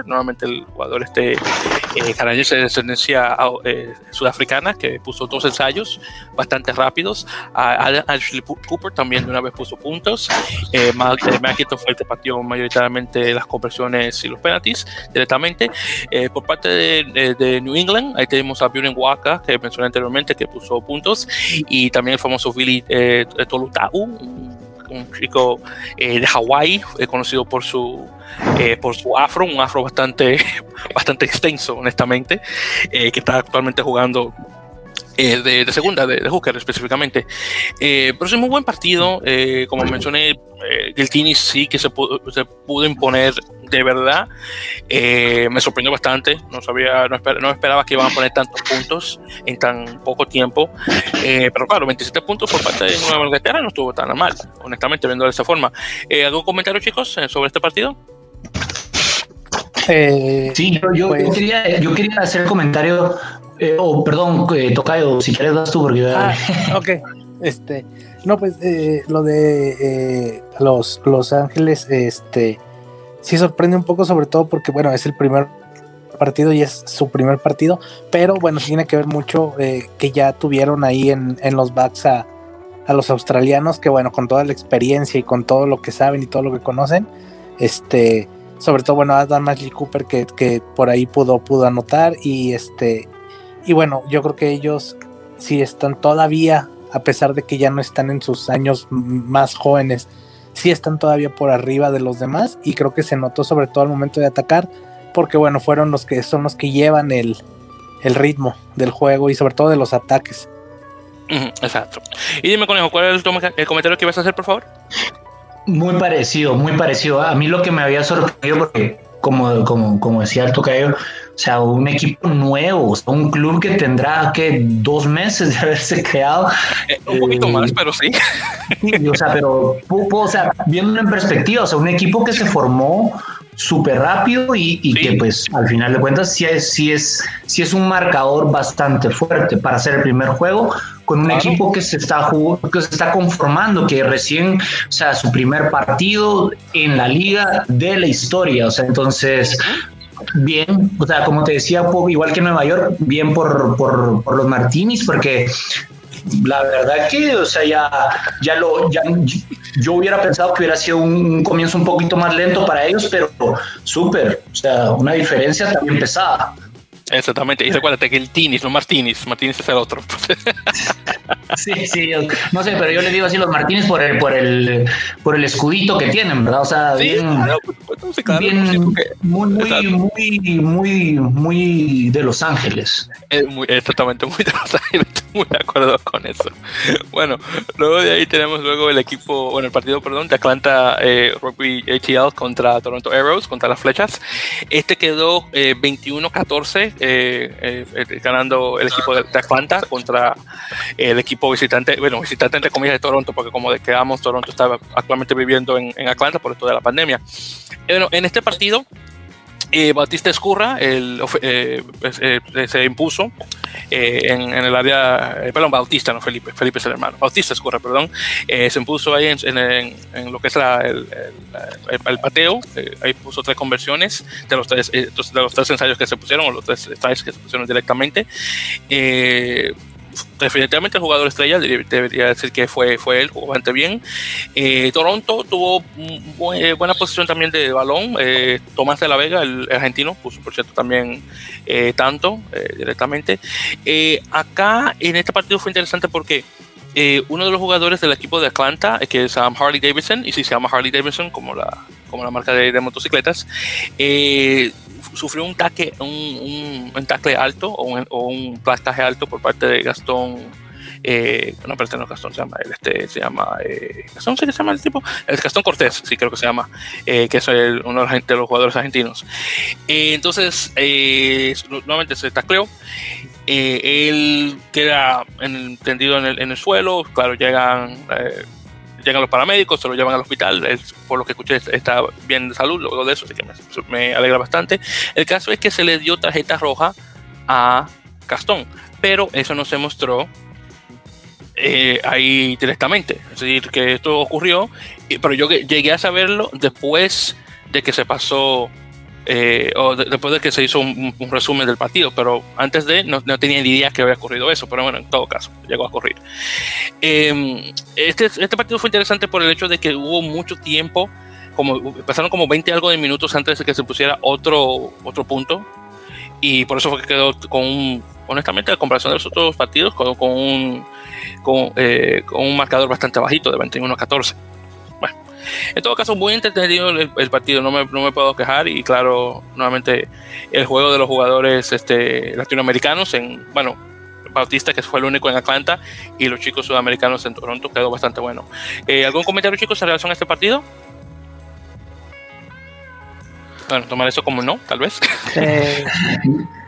nuevamente el jugador este eh, canadiense de descendencia eh, sudafricana, que puso dos ensayos bastante rápidos. Ashley Cooper también de una vez puso puntos. Eh, McIntosh fue el que partió mayoritariamente las conversiones y los penalties directamente. Eh, por parte de, New England, ahí tenemos a Bjorn Waka, que mencioné anteriormente, que puso puntos, y también el famoso Billy Tolutau, un chico eh, de Hawái, eh, conocido por su, eh, por su afro, un afro bastante, [LAUGHS] bastante extenso, honestamente, que está actualmente jugando de, de, segunda, de, de, hooker específicamente. pero es un muy buen partido. como mencioné, el Tini sí que se pudo, se pudo imponer de verdad eh, me sorprendió bastante. No sabía, no, esperaba que iban a poner tantos puntos en tan poco tiempo. Eh, pero claro, 27 puntos por parte de Nueva Inglaterra no estuvo tan mal, honestamente, viendo de esa forma. Eh, ¿Algún comentario, chicos, sobre este partido? sí, yo, pues quería, yo, quería, hacer el comentario, o perdón, Tocayo, si quieres das tú, porque... Ah, [LAUGHS] ok, este, no, pues lo de los, los Ángeles, este, sí sorprende un poco, sobre todo porque, bueno, es el primer partido y es su primer partido, pero bueno, tiene que ver mucho eh, que ya tuvieron ahí en, los backs a, los australianos, que bueno, con toda la experiencia y con todo lo que saben y todo lo que conocen, este, sobre todo, bueno, Adam Ashley Cooper que, que por ahí pudo, pudo anotar y este, y bueno, yo creo que ellos sí están todavía, a pesar de que ya no están en sus años más jóvenes, sí están todavía por arriba de los demás y creo que se notó sobre todo al momento de atacar porque bueno, fueron los que son los que llevan el, ritmo del juego y sobre todo de los ataques. Exacto. Y dime, Conejo, ¿cuál es el, comentario que vas a hacer, por favor? Muy parecido, muy parecido. A mí lo que me había sorprendido, porque como, como, como decía el tocayo, o sea, un equipo nuevo, un club que tendrá que dos meses de haberse creado. Eh, un poquito eh, más, pero sí. o sea, pero, o sea, viéndolo en perspectiva, o sea, un equipo que se formó súper rápido y, que pues al final de cuentas sí es, sí, es, sí es un marcador bastante fuerte para hacer el primer juego con un equipo que se está que se está conformando, que recién, o sea, su primer partido en la liga de la historia, o sea, entonces bien, o sea, como te decía, igual que Nueva York, bien por, por, los Martinis, porque la verdad que, o sea, ya, ya lo, yo hubiera pensado que hubiera sido un comienzo un poquito más lento para ellos, pero súper, o sea, una diferencia también pesada. Exactamente, y recuérdate que el Tinis, no Martínez, Martínez es el otro. [LAUGHS] sí, sí, no sé, pero yo le digo así los Martínez por el, por el, por el escudito que tienen, ¿verdad? O sea, bien, muy, muy, muy, muy, muy de Los Ángeles. muy, exactamente, muy de Los Ángeles. [LAUGHS] muy de acuerdo con eso. Bueno, luego de ahí tenemos luego el equipo, bueno, el partido, perdón, de Atlanta eh, Rugby ATL contra Toronto Arrows, contra las flechas. Este quedó 21-14, eh, ganando el equipo de, Atlanta contra el equipo visitante, bueno, visitante entre comillas de Toronto, porque como quedamos, Toronto estaba actualmente viviendo en, en Atlanta por esto de la pandemia. Bueno, en este partido eh, Bautista Escurra el, eh, eh, se impuso en, el área, perdón, Bautista, no Felipe, Felipe es el hermano, Bautista Escurra, perdón, se impuso ahí en, lo que es el, el, pateo, ahí puso tres conversiones de los tres, de los tres ensayos que se pusieron, o los tres ensayos que se pusieron directamente definitivamente el jugador estrella, debería decir que fue, fue él, bastante bien. Eh, Toronto tuvo eh, buena posición también de balón. Eh, Tomás de la Vega, el argentino, puso por cierto también tanto directamente. acá en este partido fue interesante porque uno de los jugadores del equipo de Atlanta, que es Harley Davidson, y si se llama Harley Davidson como la, como la marca de motocicletas, sufrió un taque, un, un, tackle alto o un, un, plastaje alto por parte de Gastón. Eh, no, pero este no es Gastón, se llama, este se llama, eh, Gastón, ¿sí se llama el tipo? El Gastón Cortés, sí creo que se llama, eh, que es uno de los, jugadores argentinos. Eh, entonces, eh, nuevamente se tacleó, él queda tendido en el, en el suelo, claro, llegan llegan los paramédicos, se lo llevan al hospital, por lo que escuché está bien de salud, luego de eso, así que me, alegra bastante. El caso es que se le dio tarjeta roja a Gastón, pero eso no se mostró eh, ahí directamente. Es decir, que esto ocurrió, pero yo llegué a saberlo después de que se pasó eh, o después de que se hizo un, resumen del partido, pero antes de no, no, tenía ni idea que había ocurrido eso, pero bueno, en todo caso, llegó a ocurrir. Em, este, este partido fue interesante por el hecho de que hubo mucho tiempo, como pasaron como 20 algo de minutos antes de que se pusiera otro, otro punto, y por eso fue que quedó con un, honestamente, a comparación de los otros partidos, con, con un, con, eh, con un marcador bastante bajito de 21 a 14. En todo caso, muy entretenido el, partido, no me, no me, puedo quejar. Y claro, nuevamente el juego de los jugadores este, latinoamericanos en, bueno, Bautista, que fue el único en Atlanta, y los chicos sudamericanos en Toronto, quedó bastante bueno. Eh, ¿Algún comentario, chicos, en relación a este partido? Bueno, tomar eso como no, tal vez. Eh. [LAUGHS]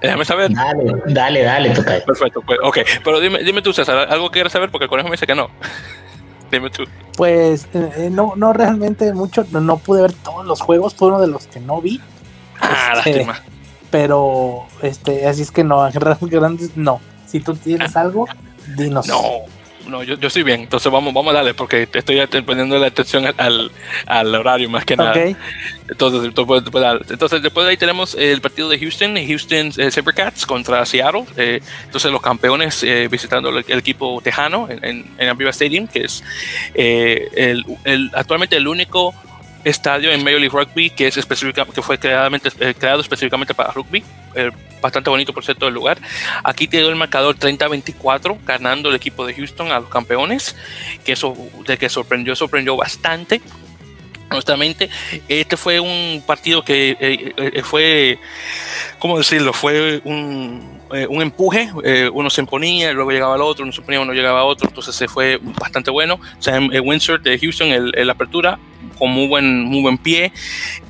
Déjame saber. Dale, dale, dale, toca. Perfecto, pues, ok. Pero dime, dime tú, César, algo que quieras saber porque el conejo me dice que no. Dime tú. Pues eh, eh, no, no realmente mucho, no, pude ver todos los juegos, fue uno de los que no vi. Ah, este, lástima. Pero, este, así es que no, [LAUGHS] grandes no. Si tú tienes ah. algo, dinos. No, no, yo, yo estoy bien, entonces vamos, vamos a darle, porque te estoy poniendo la atención al, al horario más que nada. Entonces, entonces, después de ahí tenemos el partido de Houston, Houston eh, Sabercats contra Seattle. Eh, entonces, los campeones eh, visitando el, equipo tejano en, en, Aviva Stadium, que es el, el, actualmente el único estadio en Major League Rugby que, es específica, que fue creadamente, creado específicamente para rugby bastante bonito por cierto el lugar. Aquí te doy el marcador 30-24, ganando el equipo de Houston a los campeones, que eso que sorprendió, sorprendió bastante. Honestamente, este fue un partido que eh, eh, fue, ¿cómo decirlo? Fue un, eh, un empuje, uno se imponía, luego llegaba el otro, uno se imponía, uno llegaba a otro, entonces se fue bastante bueno. Sam Windsor de Houston, en la apertura, con muy buen, muy buen pie.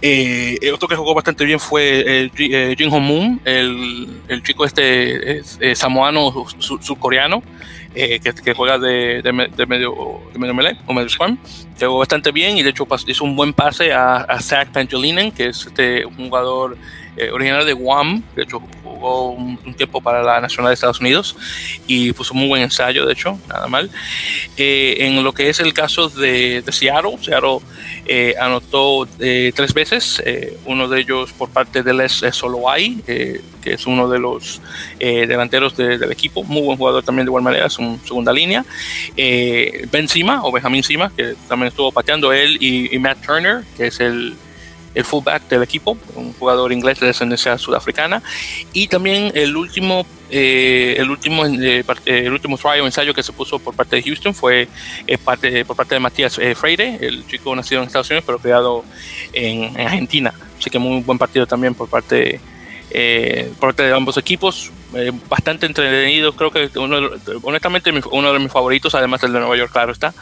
Eh, otro que jugó bastante bien fue eh, eh Jin Hong Moon, el, el, chico este eh, samoano surcoreano, que, que, juega de, de, medio, de medio melee o medio scrum. Jugó bastante bien y de hecho hizo un buen pase a, a Zach Pantolinen, que es este, un jugador eh, de Guam, de hecho jugó un, tiempo para la Nacional de Estados Unidos y puso muy buen ensayo, de hecho, nada mal. Eh, en lo que es el caso de, de Seattle, Seattle eh, anotó tres veces, uno de ellos por parte de Les Soloai, que es uno de los delanteros del equipo, muy buen jugador también de igual manera, es un segunda línea. ben Sima, o Benjamín Sima, que también estuvo pateando él, y Matt Turner, que es el el fullback del equipo, un jugador inglés de descendencia sudafricana, y también el último, eh, el último, eh, el último try o ensayo que se puso por parte de Houston fue eh, parte, por parte de Matías Freire, el chico nacido en Estados Unidos pero criado en, Argentina, así que muy buen partido también por parte eh, parte de ambos equipos. Eh, bastante entretenido, creo que uno, honestamente uno de mis favoritos, además del de Nueva York, claro está,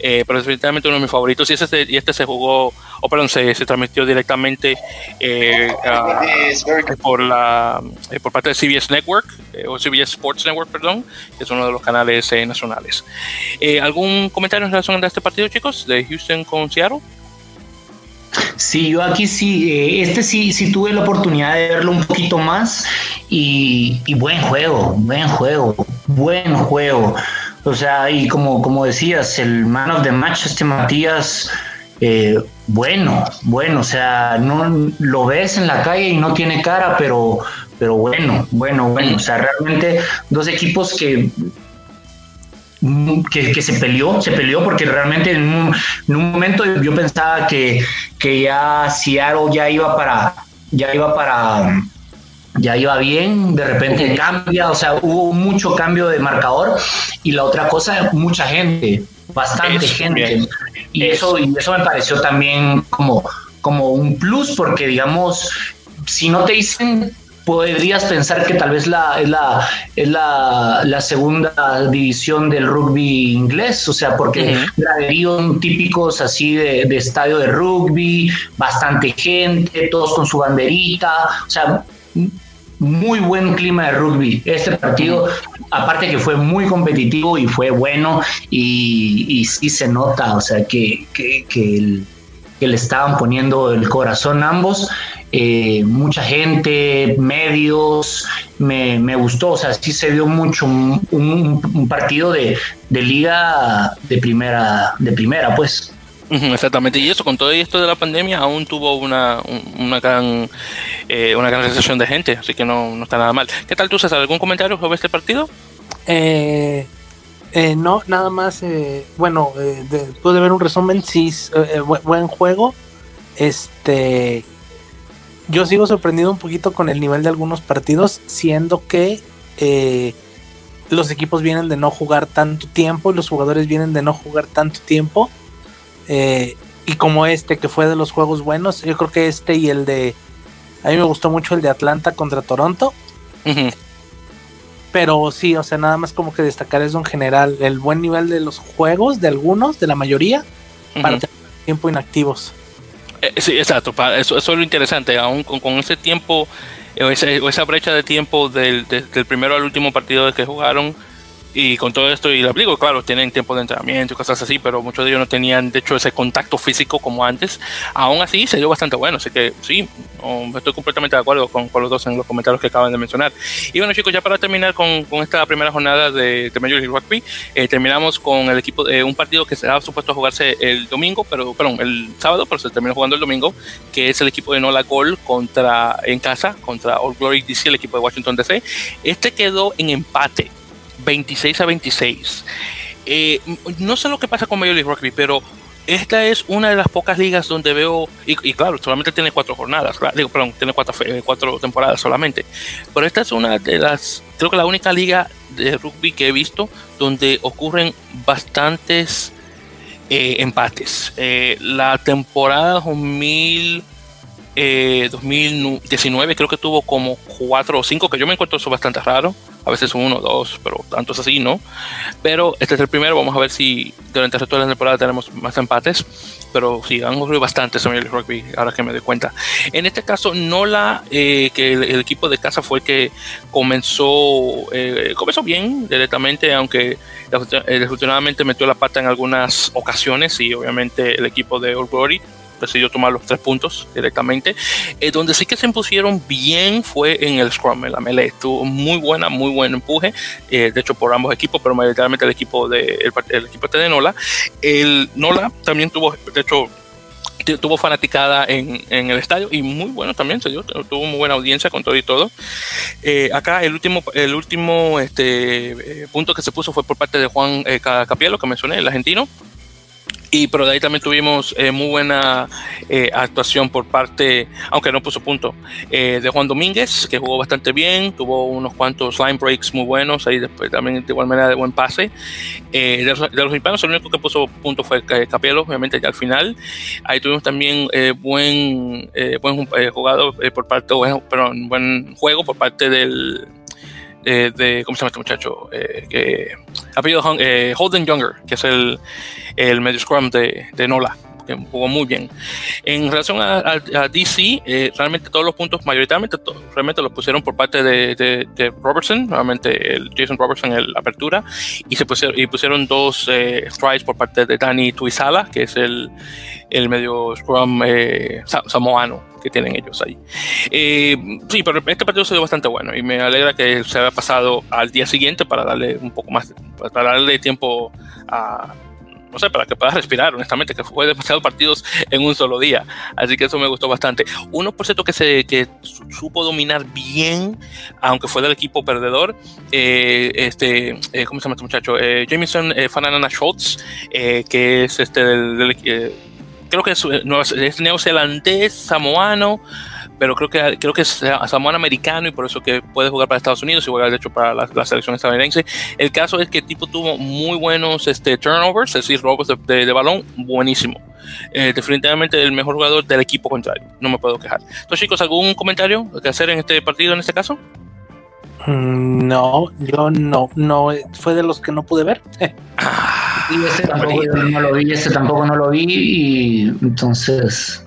eh, pero definitivamente uno de mis favoritos. Y, ese, y este se jugó, o perdón, se, se transmitió directamente por, la, por parte de CBS Network, o CBS Sports Network, perdón, que es uno de los canales nacionales. ¿Algún comentario en relación a este partido, chicos, de Houston con Seattle? Sí, yo aquí sí, eh, este sí, sí tuve la oportunidad de verlo un poquito más y, buen juego, buen juego, buen juego. O sea, y como, como decías, el man of the match, este Matías, eh, bueno, bueno, o sea, no lo ves en la calle y no tiene cara, pero, pero bueno, bueno, bueno. O sea, realmente dos equipos que que, se peleó, se peleó porque realmente en un, momento yo pensaba que, que ya Seattle ya iba para, ya iba para, ya iba bien, de repente cambia, o sea, hubo mucho cambio de marcador y la otra cosa, mucha gente, bastante gente. Y eso, y eso me pareció también como, como un plus porque digamos, si no te dicen podrías pensar que tal vez la, es, la, es la, segunda división del rugby inglés, o sea, porque uh típicos así de, estadio de rugby, bastante gente, todos con su banderita, o sea, muy buen clima de rugby. Este partido, aparte que fue muy competitivo y fue bueno, y, y sí se nota, o sea, que, que, que le estaban poniendo el corazón ambos. Eh, mucha gente, medios, me, me, gustó, o sea, sí se vio mucho un, partido de, liga de primera, de primera, pues. Exactamente, y eso con todo esto de la pandemia aún tuvo una, una gran eh, una gran recepción de gente, así que no, no, está nada mal. ¿Qué tal tú, César? ¿Algún comentario sobre este partido? Eh, no, nada más, bueno, pude ver un resumen, sí, buen juego. Este, yo sigo sorprendido un poquito con el nivel de algunos partidos, siendo que eh, los equipos vienen de no jugar tanto tiempo y los jugadores vienen de no jugar tanto tiempo. Eh, y como este, que fue de los juegos buenos, yo creo que este y el de... A mí me gustó mucho el de Atlanta contra Toronto. Pero sí, o sea, nada más como que destacar eso en general, el buen nivel de los juegos, de algunos, de la mayoría, para tener tiempo inactivos. Eh, sí, exacto. eso, eso, es lo interesante. Aún con, ese tiempo, o esa, brecha de tiempo del, del primero al último partido que jugaron, y con todo esto, y lo digo, claro, tienen tiempo de entrenamiento y cosas así, pero muchos de ellos no tenían, de hecho, ese contacto físico como antes. Aún así, se dio bastante bueno, así que sí, estoy completamente de acuerdo con, con, los dos en los comentarios que acaban de mencionar. Y bueno, chicos, ya para terminar con, con esta primera jornada de, de Major League Rugby, eh, terminamos con el equipo de un partido que se ha supuesto a jugarse el domingo, pero, perdón, el sábado, pero se terminó jugando el domingo, que es el equipo de Nola Gol contra, en casa, contra All Glory DC, el equipo de Washington DC. Este quedó en empate 26 a 26. Eh, no sé lo que pasa con Major Rugby, pero esta es una de las pocas ligas donde veo, y, claro, solamente tiene cuatro jornadas, digo, perdón, tiene cuatro, cuatro temporadas solamente, pero esta es una de las, creo que la única liga de rugby que he visto donde ocurren bastantes eh, empates. Eh, la temporada 2000, 2019 creo que tuvo como cuatro o cinco, que yo me encuentro eso bastante raro a veces uno, dos, pero tantos así, ¿no? Pero este es el primero, vamos a ver si durante el resto de la temporada tenemos más empates, pero sí, han ocurrido bastantes en el rugby, ahora que me doy cuenta. En este caso, Nola, eh, que el, equipo de casa fue el que comenzó, eh, comenzó bien directamente, aunque desafortunadamente metió la pata en algunas ocasiones y obviamente el equipo de Old Glory decidió tomar los tres puntos directamente. Eh, donde sí que se impusieron bien fue en el Scrum, en la melee. Tuvo muy buena, muy buen empuje, eh, de hecho por ambos equipos, pero mayoritariamente el equipo de, el, equipo de Nola. El Nola también tuvo, de hecho, tuvo fanaticada en, en, el estadio y muy bueno también se dio, tuvo muy buena audiencia con todo y todo. Eh, acá el último, el último este, punto que se puso fue por parte de Juan Capielo, que mencioné, el argentino, Y pero de ahí también tuvimos eh, muy buena eh, actuación por parte, aunque no puso punto, eh, de Juan Domínguez, que jugó bastante bien, tuvo unos cuantos line breaks muy buenos, ahí después también de igual manera de buen pase. de, los, de, los, hispanos, el único que puso punto fue Capelo, obviamente ya al final. Ahí tuvimos también buen, buen jugador por parte, perdón, buen juego por parte del eh, de, ¿cómo se llama este muchacho? Eh, que, apellido eh, Holden Younger, que es el, el medio scrum de, de Nola que jugó muy bien. En relación a, a, DC, eh, realmente todos los puntos, mayoritariamente, realmente los pusieron por parte de, de, de, Robertson, nuevamente el Jason Robertson en la apertura, y se pusieron, y pusieron dos eh, por parte de Danny Tuizala, que es el, el medio scrum eh, samoano que tienen ellos ahí. Eh, sí, pero este partido se dio bastante bueno y me alegra que se haya pasado al día siguiente para darle un poco más, para darle tiempo a, no sé, para que pueda respirar, honestamente, que fue demasiados partidos en un solo día. Así que eso me gustó bastante. Uno por cierto que se que supo dominar bien, aunque fue del equipo perdedor, eh, este, eh, ¿cómo se llama este muchacho? Eh, Jameson eh, Fananana Schultz, que es este del, del creo que es, es neozelandés, samoano, pero creo que creo que es samoano americano y por eso que puede jugar para Estados Unidos y juega de hecho para la, la, selección estadounidense. El caso es que el tipo tuvo muy buenos este, turnovers, es decir, robos de, de, de balón, buenísimo. Eh, definitivamente el mejor jugador del equipo contrario, no me puedo quejar. Entonces chicos, ¿algún comentario que hacer en este partido en este caso? No, yo no, no, fue de los que no pude ver. [LAUGHS] Y ese tampoco no lo vi, ese tampoco no lo vi, y entonces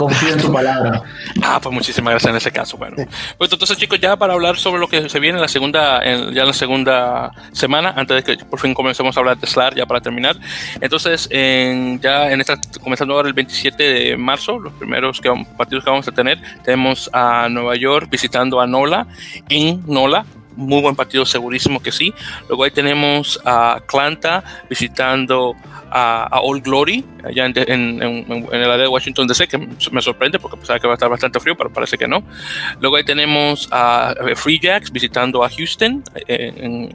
confío en tu palabra. Ah, pues muchísimas gracias en ese caso. Bueno, pues entonces chicos, ya para hablar sobre lo que se viene en la segunda, en, ya en la segunda semana, antes de que por fin comencemos a hablar de SLAR, ya para terminar. Entonces, en, ya en esta, comenzando ahora el 27 de marzo, los primeros que, partidos que vamos a tener, tenemos a Nueva York visitando a Nola en Nola, muy buen partido, segurísimo que sí. Luego ahí tenemos a Atlanta visitando a, a Old Glory, allá en, en, en, en, el área de Washington DC, que me sorprende porque pensaba que va a estar bastante frío, pero parece que no. Luego ahí tenemos a Free Jacks visitando a Houston,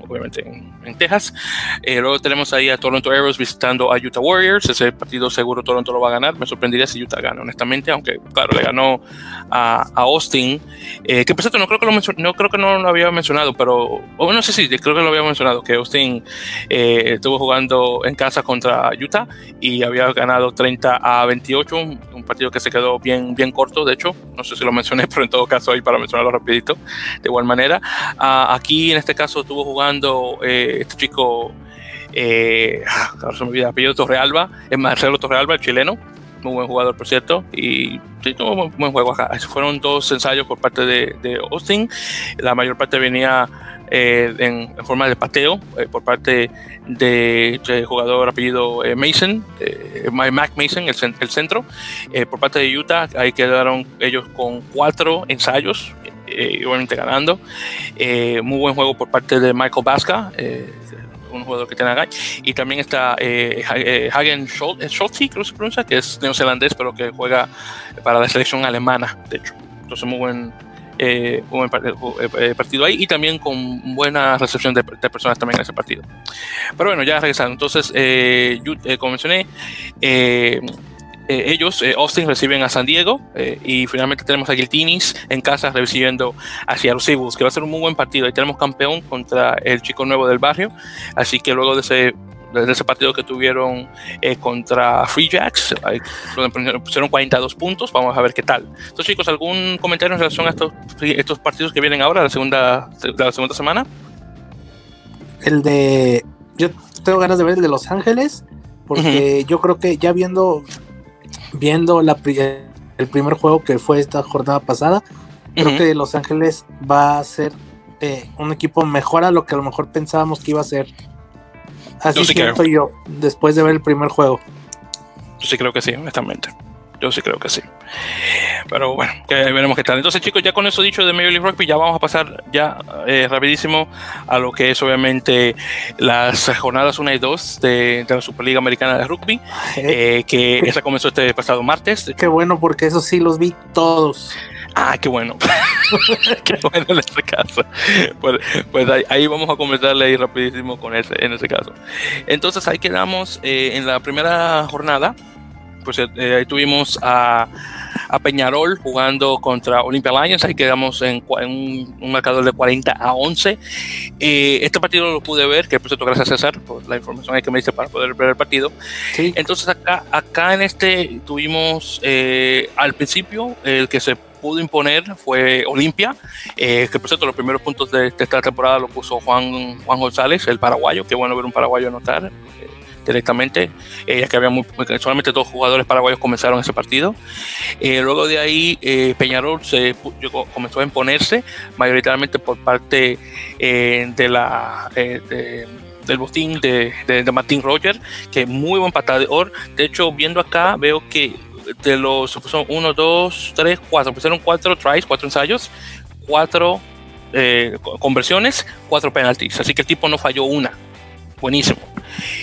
obviamente en, Texas. Eh, luego tenemos ahí a Toronto Arrows visitando a Utah Warriors. Ese partido seguro Toronto lo va a ganar. Me sorprendería si Utah gana, honestamente, aunque claro, le ganó a, a Austin, eh, que por cierto no creo que, lo no creo que no lo había mencionado, pero o no sé si creo que lo había mencionado, que Austin eh, estuvo jugando en casa contra Utah y había ganado 30 a 28, un, partido que se quedó bien, bien corto, de hecho, no sé si lo mencioné, [LAUGHS] pero en todo caso ahí para mencionarlo rapidito, de igual manera. Uh, aquí en este caso estuvo jugando eh, este chico, eh, se me apellido Torrealba, es Marcelo Torrealba, el chileno, muy buen jugador, por cierto, y sí, tuvo un buen juego acá. Fueron dos ensayos por parte de, de Austin, la mayor parte venía eh, en, en, forma de pateo eh, por parte de, de jugador apellido eh, Mason, Mac Mason, el, el centro. por parte de Utah, ahí quedaron ellos con cuatro ensayos, igualmente ganando. muy buen juego por parte de Michael Basca un jugador que tiene acá. Y también está eh, Hagen Scholze, creo que se pronuncia, que es neozelandés, pero que juega para la selección alemana, de hecho. Entonces, muy buen, eh, buen partido ahí y también con buena recepción de, de, personas también en ese partido. Pero bueno, ya regresando. Entonces, eh, eh, como mencioné, ellos, Austin, reciben a San Diego y finalmente tenemos a Guiltinis en casa recibiendo hacia los Eagles, que va a ser un muy buen partido. Ahí tenemos campeón contra el chico nuevo del barrio. Así que luego de ese desde ese partido que tuvieron eh, contra Free Jacks, donde pusieron 42 puntos, vamos a ver qué tal. Entonces, chicos, ¿algún comentario en relación a estos, estos partidos que vienen ahora, la segunda, la segunda semana? El de. Yo tengo ganas de ver el de Los Ángeles, porque uh -huh. yo creo que ya viendo, viendo la, el primer juego que fue esta jornada pasada, creo uh -huh. que Los Ángeles va a ser eh, un equipo mejor a lo que a lo mejor pensábamos que iba a ser. Así yo sí siento creo. yo, después de ver el primer juego. Yo sí creo que sí, honestamente. Yo sí creo que sí. Pero bueno, que veremos qué tal. Entonces, chicos, ya con eso dicho de Major League Rugby, ya vamos a pasar ya eh, rapidísimo a lo que es obviamente las jornadas 1 y 2 de, de la Superliga Americana de Rugby, eh, que esa comenzó este pasado martes. Qué bueno, porque eso sí los vi todos. Ah, qué bueno. [LAUGHS] qué bueno en ese caso. Pues, pues ahí, vamos a comenzarle ahí rapidísimo con ese, en ese caso. Entonces ahí quedamos eh, en la primera jornada. Pues eh, ahí tuvimos a a Peñarol jugando contra Olympia Lions. Ahí quedamos en, un, marcador de 40 a 11. Eh, este partido lo pude ver, que por cierto, gracias César por la información que me dice para poder ver el partido. Entonces acá, acá en este tuvimos eh, al principio el que se pudo imponer fue Olimpia, eh, que por cierto los primeros puntos de, esta temporada lo puso Juan, Juan González, el paraguayo, qué bueno ver un paraguayo anotar directamente, eh, ya que había solamente dos jugadores paraguayos comenzaron ese partido. Eh, luego de ahí, eh, Peñarol se comenzó a imponerse, mayoritariamente por parte de la del botín de, de, Martín Roger, que muy buen patador. De hecho, viendo acá, veo que de los son uno, dos, tres, cuatro, pusieron cuatro tries, cuatro ensayos, cuatro conversiones, cuatro penalties. Así que el tipo no falló una. Buenísimo.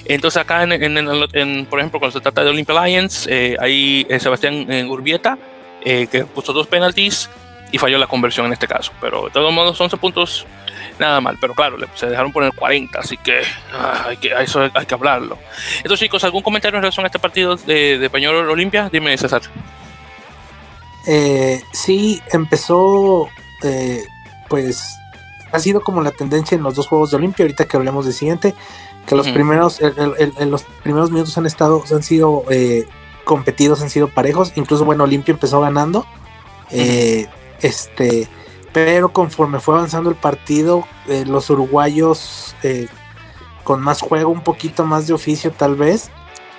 Entonces acá, en, por ejemplo, cuando se trata de Olympia Lions, eh, hay eh, Sebastián eh, Urbieta, que puso dos penalties y falló la conversión en este caso. Pero de todos modos, 11 puntos, nada mal. Pero claro, se dejaron poner 40, así que, ah, hay que eso hay que hablarlo. Entonces, chicos, ¿algún comentario en relación a este partido de, de Peñarol Olimpia? Dime, César. sí, empezó, pues ha sido como la tendencia en los dos juegos de Olimpia, ahorita que hablemos del siguiente que los primeros en los primeros minutos han estado han sido eh, competidos han sido parejos incluso bueno Olimpia empezó ganando eh, este pero conforme fue avanzando el partido eh, los uruguayos con más juego un poquito más de oficio tal vez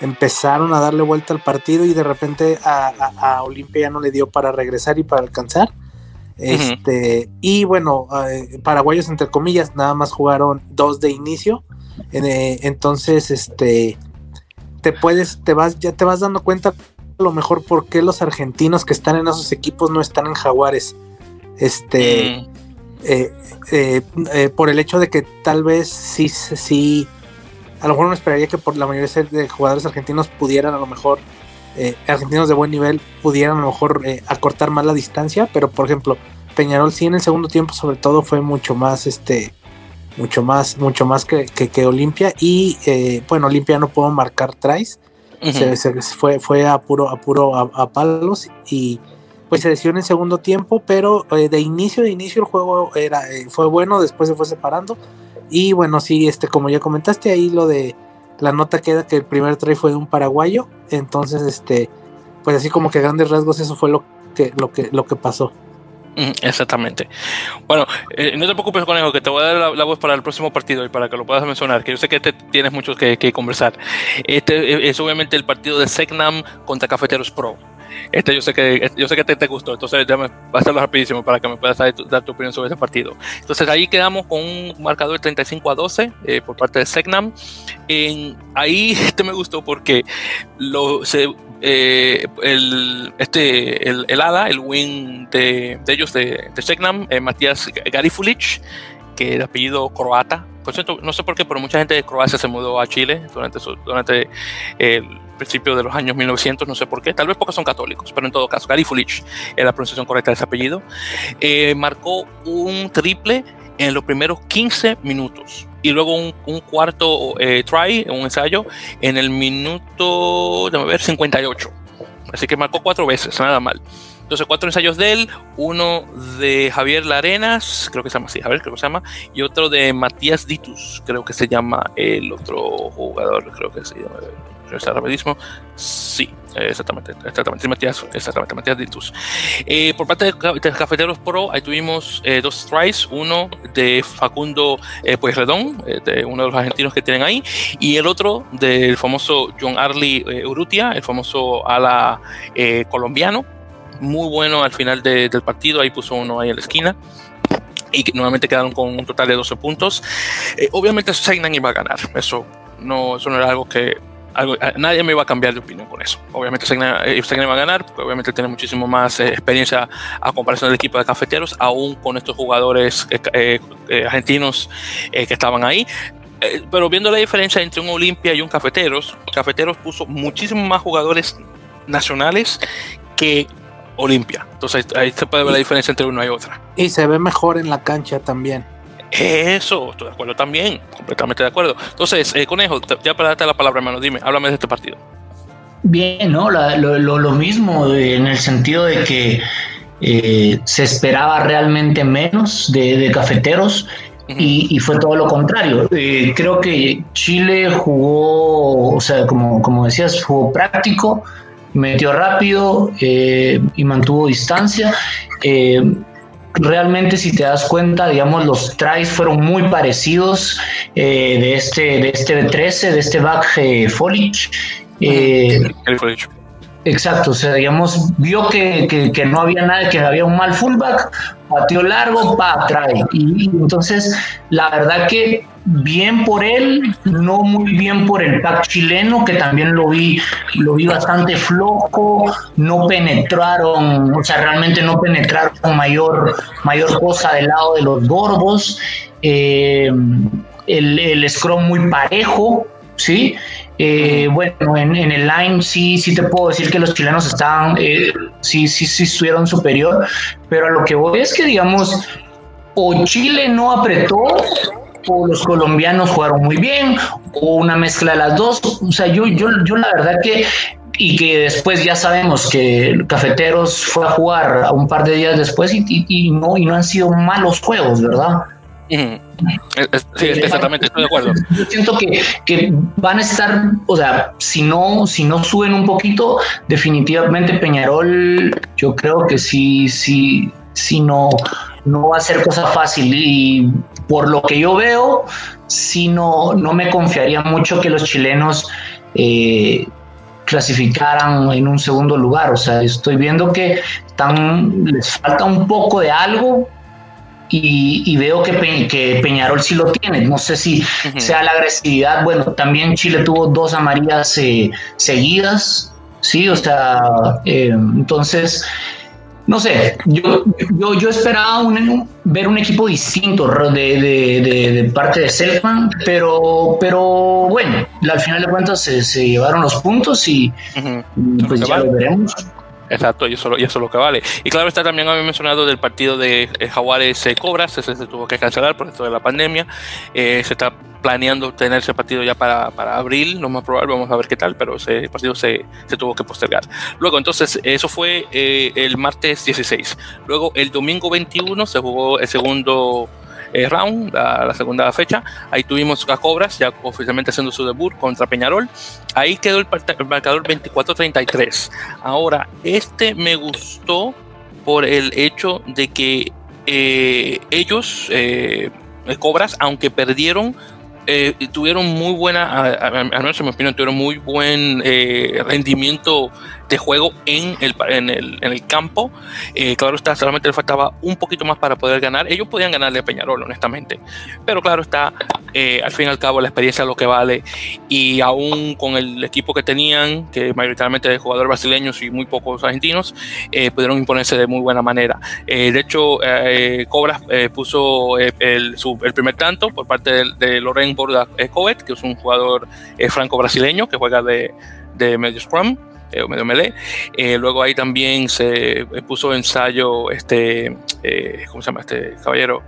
empezaron a darle vuelta al partido y de repente a, Olimpia ya no le dio para regresar y para alcanzar. Este y bueno paraguayos entre comillas nada más jugaron dos de inicio. Eh, entonces, este, te puedes, te vas, ya te vas dando cuenta a lo mejor por qué los argentinos que están en esos equipos no están en Jaguares. Este, mm. eh, eh, por el hecho de que tal vez sí, sí, a lo mejor uno esperaría que por la mayoría de jugadores argentinos pudieran a lo mejor, argentinos de buen nivel, pudieran a lo mejor acortar más la distancia, pero por ejemplo, Peñarol sí en el segundo tiempo sobre todo fue mucho más, este, mucho más, mucho más que, que, Olimpia. Y eh, bueno, Olimpia no pudo marcar tries. se, fue, fue a puro, a puro a, palos y pues se decidió en segundo tiempo, pero eh, de inicio, de inicio el juego era, eh, fue bueno, después se fue separando. Y bueno, sí, este, como ya comentaste, ahí lo de la nota queda que el primer try fue de un paraguayo. Entonces, este, pues así como que grandes rasgos, eso fue lo que, lo que, lo que pasó. Exactamente. Bueno, eh, no te preocupes, Conejo, que te voy a dar la, voz para el próximo partido y para que lo puedas mencionar, que yo sé que te, tienes mucho que, conversar. Este es obviamente el partido de Segnam contra Cafeteros Pro. Este yo sé que yo sé que te, te gustó, entonces ya me, va a hacerlo rapidísimo para que me puedas dar, tu opinión sobre ese partido. Entonces ahí quedamos con un marcador de 35 a 12 eh, por parte de Segnam. En, ahí [LAUGHS] este me gustó porque lo, se, eh, el, este, el, el ADA, el win de, de ellos de, de Segnam, eh, Matías Garifulich, que de apellido croata. Por cierto, no sé por qué, pero mucha gente de Croacia se mudó a Chile durante, durante el principio de los años 1900, no sé por qué, tal vez porque son católicos, pero en todo caso, Garifulich es la pronunciación correcta de ese apellido. Eh, marcó un triple en los primeros 15 minutos y luego un, cuarto eh, try, un ensayo, en el minuto, déjame ver, 58. Así que marcó cuatro veces, nada mal. Entonces, cuatro ensayos de él, uno de Javier Larenas, creo que se llama así, Javier, creo que se llama, y otro de Matías Ditus, creo que se llama el otro jugador, creo que se llama está rapidísimo. Sí, exactamente, exactamente, Matías, exactamente, Matías Diltus. Eh, por parte de, Cafeteros Pro, ahí tuvimos eh, dos tries, uno de Facundo eh, Pueyrredón, eh, de uno de los argentinos que tienen ahí, y el otro del famoso John Arley Urrutia, el famoso ala colombiano, muy bueno al final del partido, ahí puso uno ahí en la esquina y que nuevamente quedaron con un total de 12 puntos. obviamente Seinan iba a ganar, eso no, eso no era algo que nadie me iba a cambiar de opinión con eso. Obviamente Segna, eh, va a ganar, porque obviamente tiene muchísimo más eh, experiencia a comparación del equipo de cafeteros, aún con estos jugadores eh, argentinos que estaban ahí. pero viendo la diferencia entre un Olimpia y un Cafeteros, Cafeteros puso muchísimos más jugadores nacionales que Olimpia. Entonces ahí, se puede ver la diferencia entre una y otra. Y se ve mejor en la cancha también. Eso, estoy de acuerdo también, completamente de acuerdo. Entonces, eh, Conejo, ya para darte la palabra, hermano, dime, háblame de este partido. Bien, ¿no? lo, mismo en el sentido de que eh, se esperaba realmente menos de, cafeteros y, fue todo lo contrario. Eh, creo que Chile jugó, o sea, como, como decías, jugó práctico, metió rápido eh, y mantuvo distancia. Realmente, si te das cuenta, digamos, los tries fueron muy parecidos de este de este 13 de este back foliage. Exacto, o sea, digamos, vio que, que, no había nada, que había un mal fullback, pateó largo, pa, trae. Y, entonces, la verdad que bien por él, no muy bien por el pack chileno, que también lo vi, lo vi bastante flojo, no penetraron, o sea, realmente no penetraron mayor, mayor cosa del lado de los gordos. Eh, el, el scrum muy parejo, ¿sí? Eh, bueno, en, el line sí, sí te puedo decir que los chilenos estaban, eh, sí, sí, sí estuvieron superior, pero a lo que voy es que, digamos, o Chile no apretó, o los colombianos jugaron muy bien, o una mezcla de las dos. O sea, yo, yo, yo la verdad que y que después ya sabemos que Cafeteros fue a jugar un par de días después y, y, no, y no han sido malos juegos, ¿verdad? Sí, exactamente, estoy de acuerdo. Yo siento que, que, van a estar, o sea, si no, si no suben un poquito, definitivamente Peñarol, yo creo que sí, sí, sí no, no va a ser cosa fácil. Y por lo que yo veo, sí no, no me confiaría mucho que los chilenos eh, clasificaran en un segundo lugar. O sea, estoy viendo que están, les falta un poco de algo y, veo que, que, Peñarol sí lo tiene. No sé si sea la agresividad. Bueno, también Chile tuvo dos amarillas eh, seguidas, sí, o sea, eh, entonces, no sé, yo, yo, yo esperaba ver un equipo distinto de, de, parte de Selkman, pero, pero bueno, al final de cuentas se, llevaron los puntos y, pues ya lo veremos. Exacto, y eso, es lo que vale. Y claro, está también había mencionado del partido de eh, Jaguares eh, Cobras, ese se tuvo que cancelar por esto de la pandemia. Eh, se está planeando tener ese partido ya para, para, abril, lo más probable, vamos a ver qué tal, pero ese partido se, se tuvo que postergar. Luego, entonces, eso fue el martes 16. Luego, el domingo 21 se jugó el segundo eh, round, la, segunda fecha. Ahí tuvimos a Cobras ya oficialmente haciendo su debut contra Peñarol. Ahí quedó el, marcador 24-33. Ahora, este me gustó por el hecho de que eh, ellos, eh, Cobras, aunque perdieron, tuvieron muy buena, a, menos en mi opinión, tuvieron muy buen rendimiento de juego en el, en el, en el campo. Eh, claro está, solamente le faltaba un poquito más para poder ganar. Ellos podían ganarle a Peñarol, honestamente. Pero claro está, eh, al fin y al cabo la experiencia es lo que vale. Y aún con el equipo que tenían, que mayoritariamente de jugadores brasileños y muy pocos argentinos, eh, pudieron imponerse de muy buena manera. de hecho, Cobras puso el, su, el, primer tanto por parte de, de Loren Borda Coet, que es un jugador franco-brasileño que juega de, de medio scrum eh, medio melee. Eh, luego ahí también se puso ensayo este, eh, ¿cómo se llama este caballero?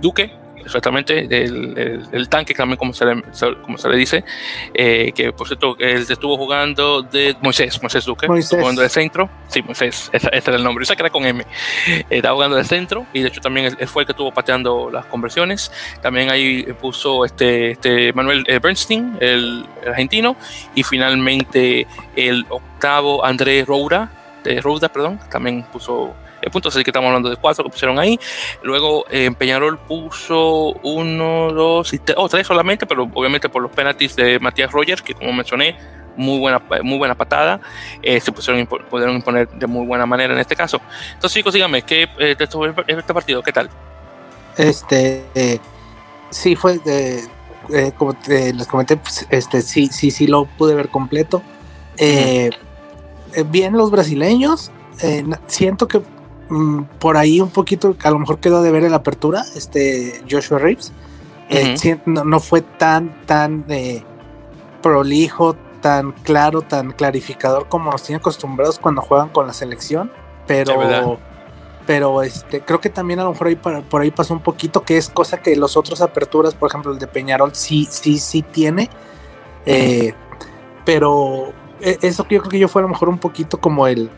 Duque, exactamente, el, tanque también como se le, como se le dice, eh, que por cierto él estuvo jugando de Moisés, Moisés Duque, jugando de centro, sí, Moisés, ese, era el nombre, esa que era con M, eh, estaba jugando de centro y de hecho también él, fue el que estuvo pateando las conversiones, también ahí puso este, este Manuel eh, Bernstein, el, argentino, y finalmente el octavo Andrés Roura, de Rouda, perdón, también puso puntos, así que estamos hablando de cuatro que pusieron ahí. Luego eh, Peñarol puso uno, dos y tres, oh, tres solamente, pero obviamente por los penaltis de Matías Rogers, que como mencioné, muy buena, muy buena patada, eh, se pusieron, pudieron imponer de muy buena manera en este caso. Entonces, chicos, díganme, ¿qué eh, este partido? ¿Qué tal? Este, eh, sí, fue, de, como les comenté, pues, este, sí, sí, sí lo pude ver completo. bien los brasileños, siento que Mm, por ahí un poquito, a lo mejor quedó de ver en la apertura, este Joshua Reeves. Eh, no, fue tan, tan eh, prolijo, tan claro, tan clarificador como nos tienen acostumbrados cuando juegan con la selección, pero pero este creo que también a lo mejor ahí por ahí pasó un poquito que es cosa que los otros aperturas, por ejemplo el de Peñarol sí sí sí tiene, eh, pero eso que yo creo que yo fue a lo mejor un poquito como el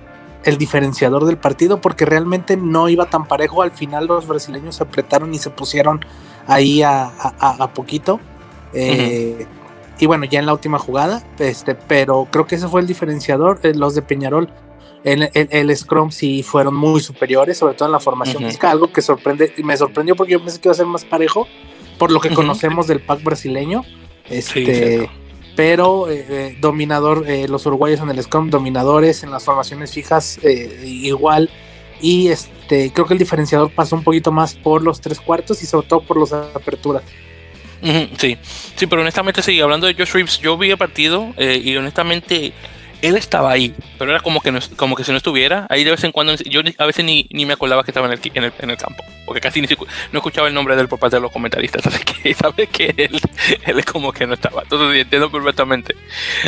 el diferenciador del partido porque realmente no iba tan parejo. Al final los brasileños se apretaron y se pusieron ahí a, poquito. Eh, y bueno, ya en la última jugada, este, pero creo que ese fue el diferenciador. Eh, los de Peñarol, el, el, Scrum sí fueron muy superiores, sobre todo en la formación algo que sorprende, me sorprendió porque yo pensé que iba a ser más parejo, por lo que conocemos del pack brasileño. Este, pero eh, eh, dominador, eh, los uruguayos en el Scrum, dominadores en las formaciones fijas, igual. Y este, creo que el diferenciador pasó un poquito más por los tres cuartos y sobre todo por las aperturas. Sí, sí, pero honestamente sí, hablando de Josh Reeves, yo vi el partido y honestamente él estaba ahí, pero era como que, no, como que si no estuviera. Ahí de vez en cuando, yo a veces ni, ni me acordaba que estaba en el, en el, en el campo, porque casi ni, no escuchaba el nombre del parte de los comentaristas, [LAUGHS] así que sabes que él, él como que no estaba. Entonces entiendo perfectamente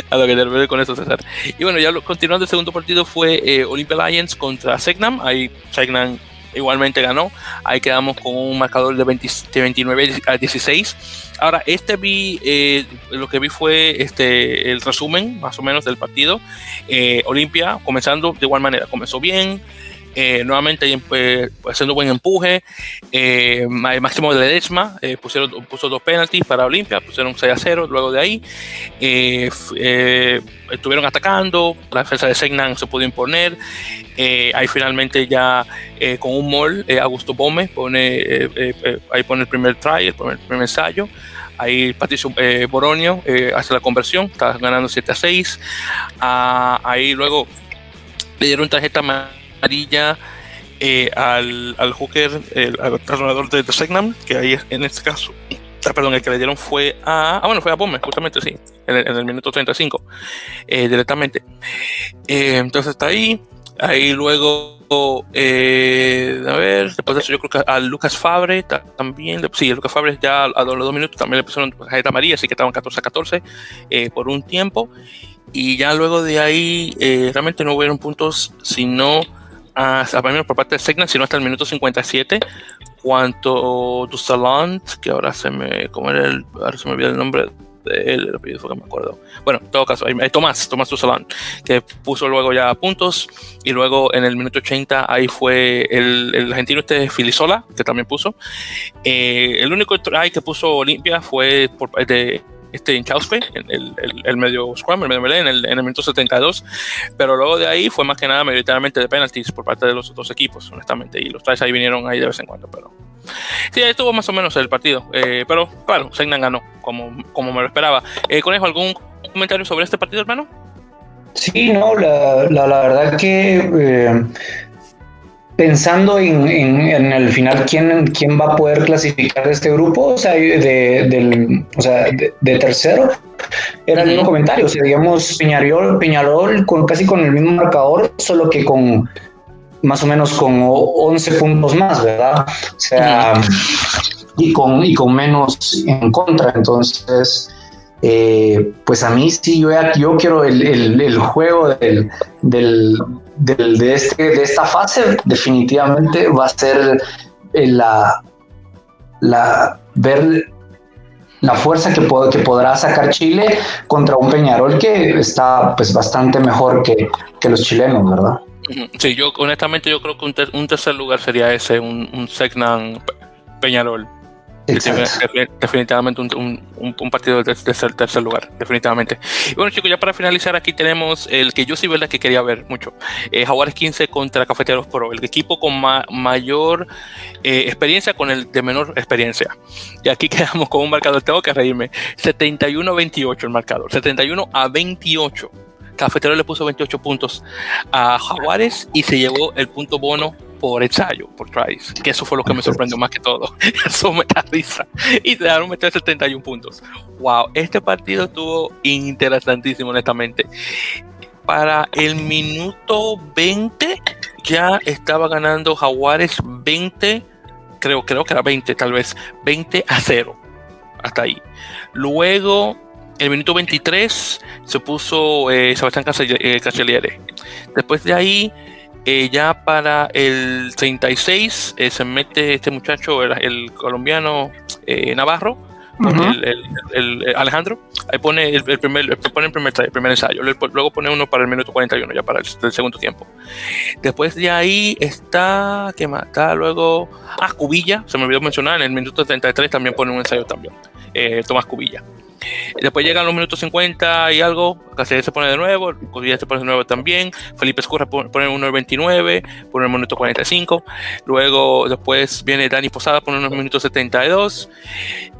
a lo que te refieres con eso, César. Y bueno, ya lo, continuando, el segundo partido fue eh, Olympia Lions contra Segnam. Ahí Segnam igualmente ganó. Ahí quedamos con un marcador de, 29 a 16. Ahora, este vi, eh, lo que vi fue este, el resumen más o menos del partido. Eh, Olimpia comenzando de igual manera, comenzó bien, eh, nuevamente pues, haciendo buen empuje. Eh, Máximo de Ledesma eh, pusieron, puso dos penaltis para Olimpia, pusieron 6 a 0. Luego de ahí eh, estuvieron atacando, la defensa de Segnan se pudo imponer. ahí finalmente ya con un mol, Augusto Gómez pone, ahí pone el primer try, el primer, ensayo. Ahí Patricio Boronio hace la conversión, está ganando 7 a 6. Ah, ahí luego le dieron tarjeta amarilla eh, al, al hooker, el, al de, de Segnam, que ahí en este caso, ah, perdón, el que le dieron fue a. Ah, bueno, fue a Bomber, justamente sí, en el, minuto 35, eh, directamente. Eh, entonces está ahí. Ahí luego, a ver, después de eso yo creo que a Lucas Fabre también, sí, a Lucas Fabre ya a, los dos minutos también le pusieron tarjeta amarilla, así que estaban 14 a 14 por un tiempo. Y ya luego de ahí realmente no hubieron puntos, sino a, menos por parte de Segna, sino hasta el minuto 57, cuanto Dusalant, que ahora se me, ¿cómo era el, ahora se me olvida el nombre el apellido que me acuerdo. Bueno, en todo caso, hay, Tomás, Tomás Dusalant, que puso luego ya puntos, y luego en el minuto 80 ahí fue el, el argentino este Filisola, que también puso. Eh, el único try que puso Olimpia fue por de este Inchauspe, el, el, el, medio scrum, el medio melee, en el, en el minuto 72. Pero luego de ahí fue más que nada mayoritariamente de penalties por parte de los otros equipos, honestamente. Y los tries ahí vinieron ahí de vez en cuando. Pero sí, ahí estuvo más o menos el partido. Eh, pero claro, Segnan ganó, como, como me lo esperaba. Eh, Conejo, ¿algún comentario sobre este partido, hermano? Sí, no, la, la, la verdad que eh, pensando en, el final quién, quién va a poder clasificar de este grupo, o sea, de, del, o sea, de, tercero, era el mismo comentario, o sea, digamos, Peñarol, Peñarol con casi con el mismo marcador, solo que con más o menos con 11 puntos más, ¿verdad? O sea, y, con, y con menos en contra, entonces... Eh, pues a mí sí, yo, yo quiero el, el, el juego del, del, de, este, de esta fase definitivamente va a ser eh, la, la ver la fuerza que, que podrá sacar Chile contra un Peñarol que está pues bastante mejor que, que los chilenos, ¿verdad? Sí, yo honestamente yo creo que un, tercer lugar sería ese, un, un Segnan Peñarol definitivamente un, partido de tercer, tercer, lugar, definitivamente. Y bueno, chicos, ya para finalizar, aquí tenemos el que yo sí verdad que quería ver mucho: eh, Jaguares 15 contra Cafeteros Pro, el equipo con mayor eh, experiencia con el de menor experiencia. Y aquí [LAUGHS] quedamos con un marcador, tengo que reírme: 71-28 el marcador, 71 a 28. Cafetero le puso 28 puntos a Jaguares y se llevó el punto bono por ensayo, por tries, que eso fue lo que me sorprendió más que todo. [LAUGHS] Eso me da risa. Y te dejaron meter 71 puntos. Wow, este partido estuvo interesantísimo, honestamente. Para el minuto 20 ya estaba ganando Jaguares 20, creo, creo que era 20 tal vez, 20 a 0. Hasta ahí. Luego el minuto 23 se puso eh, Sebastián Cancelliere. Después de ahí, ya para el 36 se mete este muchacho, el colombiano Navarro, el, Alejandro, ahí pone el, primer, pone el primer, el primer ensayo, luego pone uno para el minuto 41, ya para el, segundo tiempo. Después de ahí está, ¿qué más? Está luego, ah, Cubilla, se me olvidó mencionar, en el minuto 33 también pone un ensayo también, eh, Tomás Cubilla. Después llegan los minutos 50 y algo, Cáceres se pone de nuevo, Cubilla se pone de nuevo también, Felipe Escurra pone uno el 29, pone el minuto 45, luego después viene Dani Posada, pone unos minutos 72,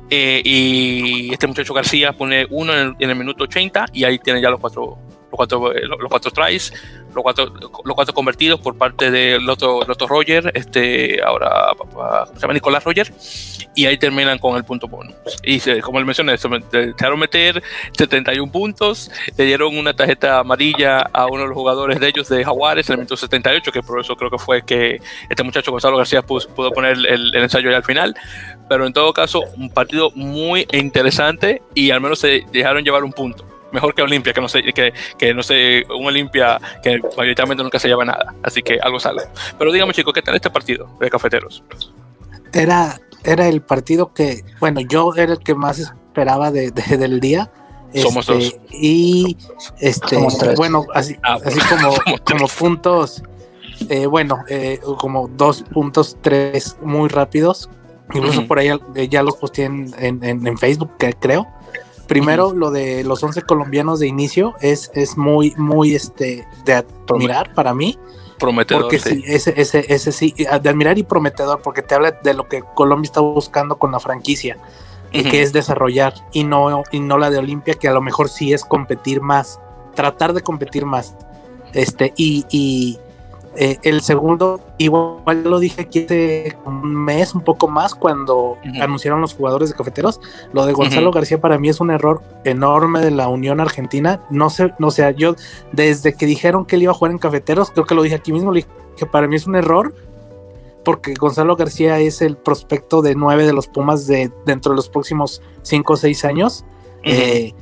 eh, y este muchacho García pone uno en el, minuto 80 y ahí tiene ya los cuatro, los cuatro, eh, los cuatro tries, los cuatro, convertidos por parte de Loto, Loto Roger, este, ahora se llama Nicolás Roger, y ahí terminan con el punto bonus. Y como le mencioné, se dejaron meter 71 puntos, le dieron una tarjeta amarilla a uno de los jugadores de ellos de Jaguares el minuto 78, que por eso creo que fue que este muchacho Gonzalo García pudo, poner el, el ensayo ya al final pero en todo caso, un partido muy interesante y al menos se dejaron llevar un punto. Mejor que Olimpia, que no sé, que, que no sé, un Olimpia que mayoritariamente nunca se lleva nada. Así que algo sale. Pero dígame, chicos, ¿qué tal este partido de cafeteros? Era, era el partido que, bueno, yo era el que más esperaba de, del día. Somos este, dos. Y este, bueno, así, ah, así como, [LAUGHS] como puntos, eh, bueno, eh, como dos puntos, tres muy rápidos. Incluso por ahí ya los posteé en, en, Facebook, creo. Primero, lo de los 11 colombianos de inicio es, es muy, muy este, de admirar para mí. Prometedor. Porque sí, ese, ese, ese sí, de admirar y prometedor, porque te habla de lo que Colombia está buscando con la franquicia, y que es desarrollar, y no, y no la de Olimpia, que a lo mejor sí es competir más, tratar de competir más. Este, y, y eh, el segundo, igual lo dije aquí hace un mes, un poco más, cuando anunciaron los jugadores de cafeteros. Lo de Gonzalo García para mí es un error enorme de la Unión Argentina. No sé, no sé, yo desde que dijeron que él iba a jugar en cafeteros, creo que lo dije aquí mismo, le dije que para mí es un error porque Gonzalo García es el prospecto de nueve de los Pumas de dentro de los próximos cinco o seis años. Eh,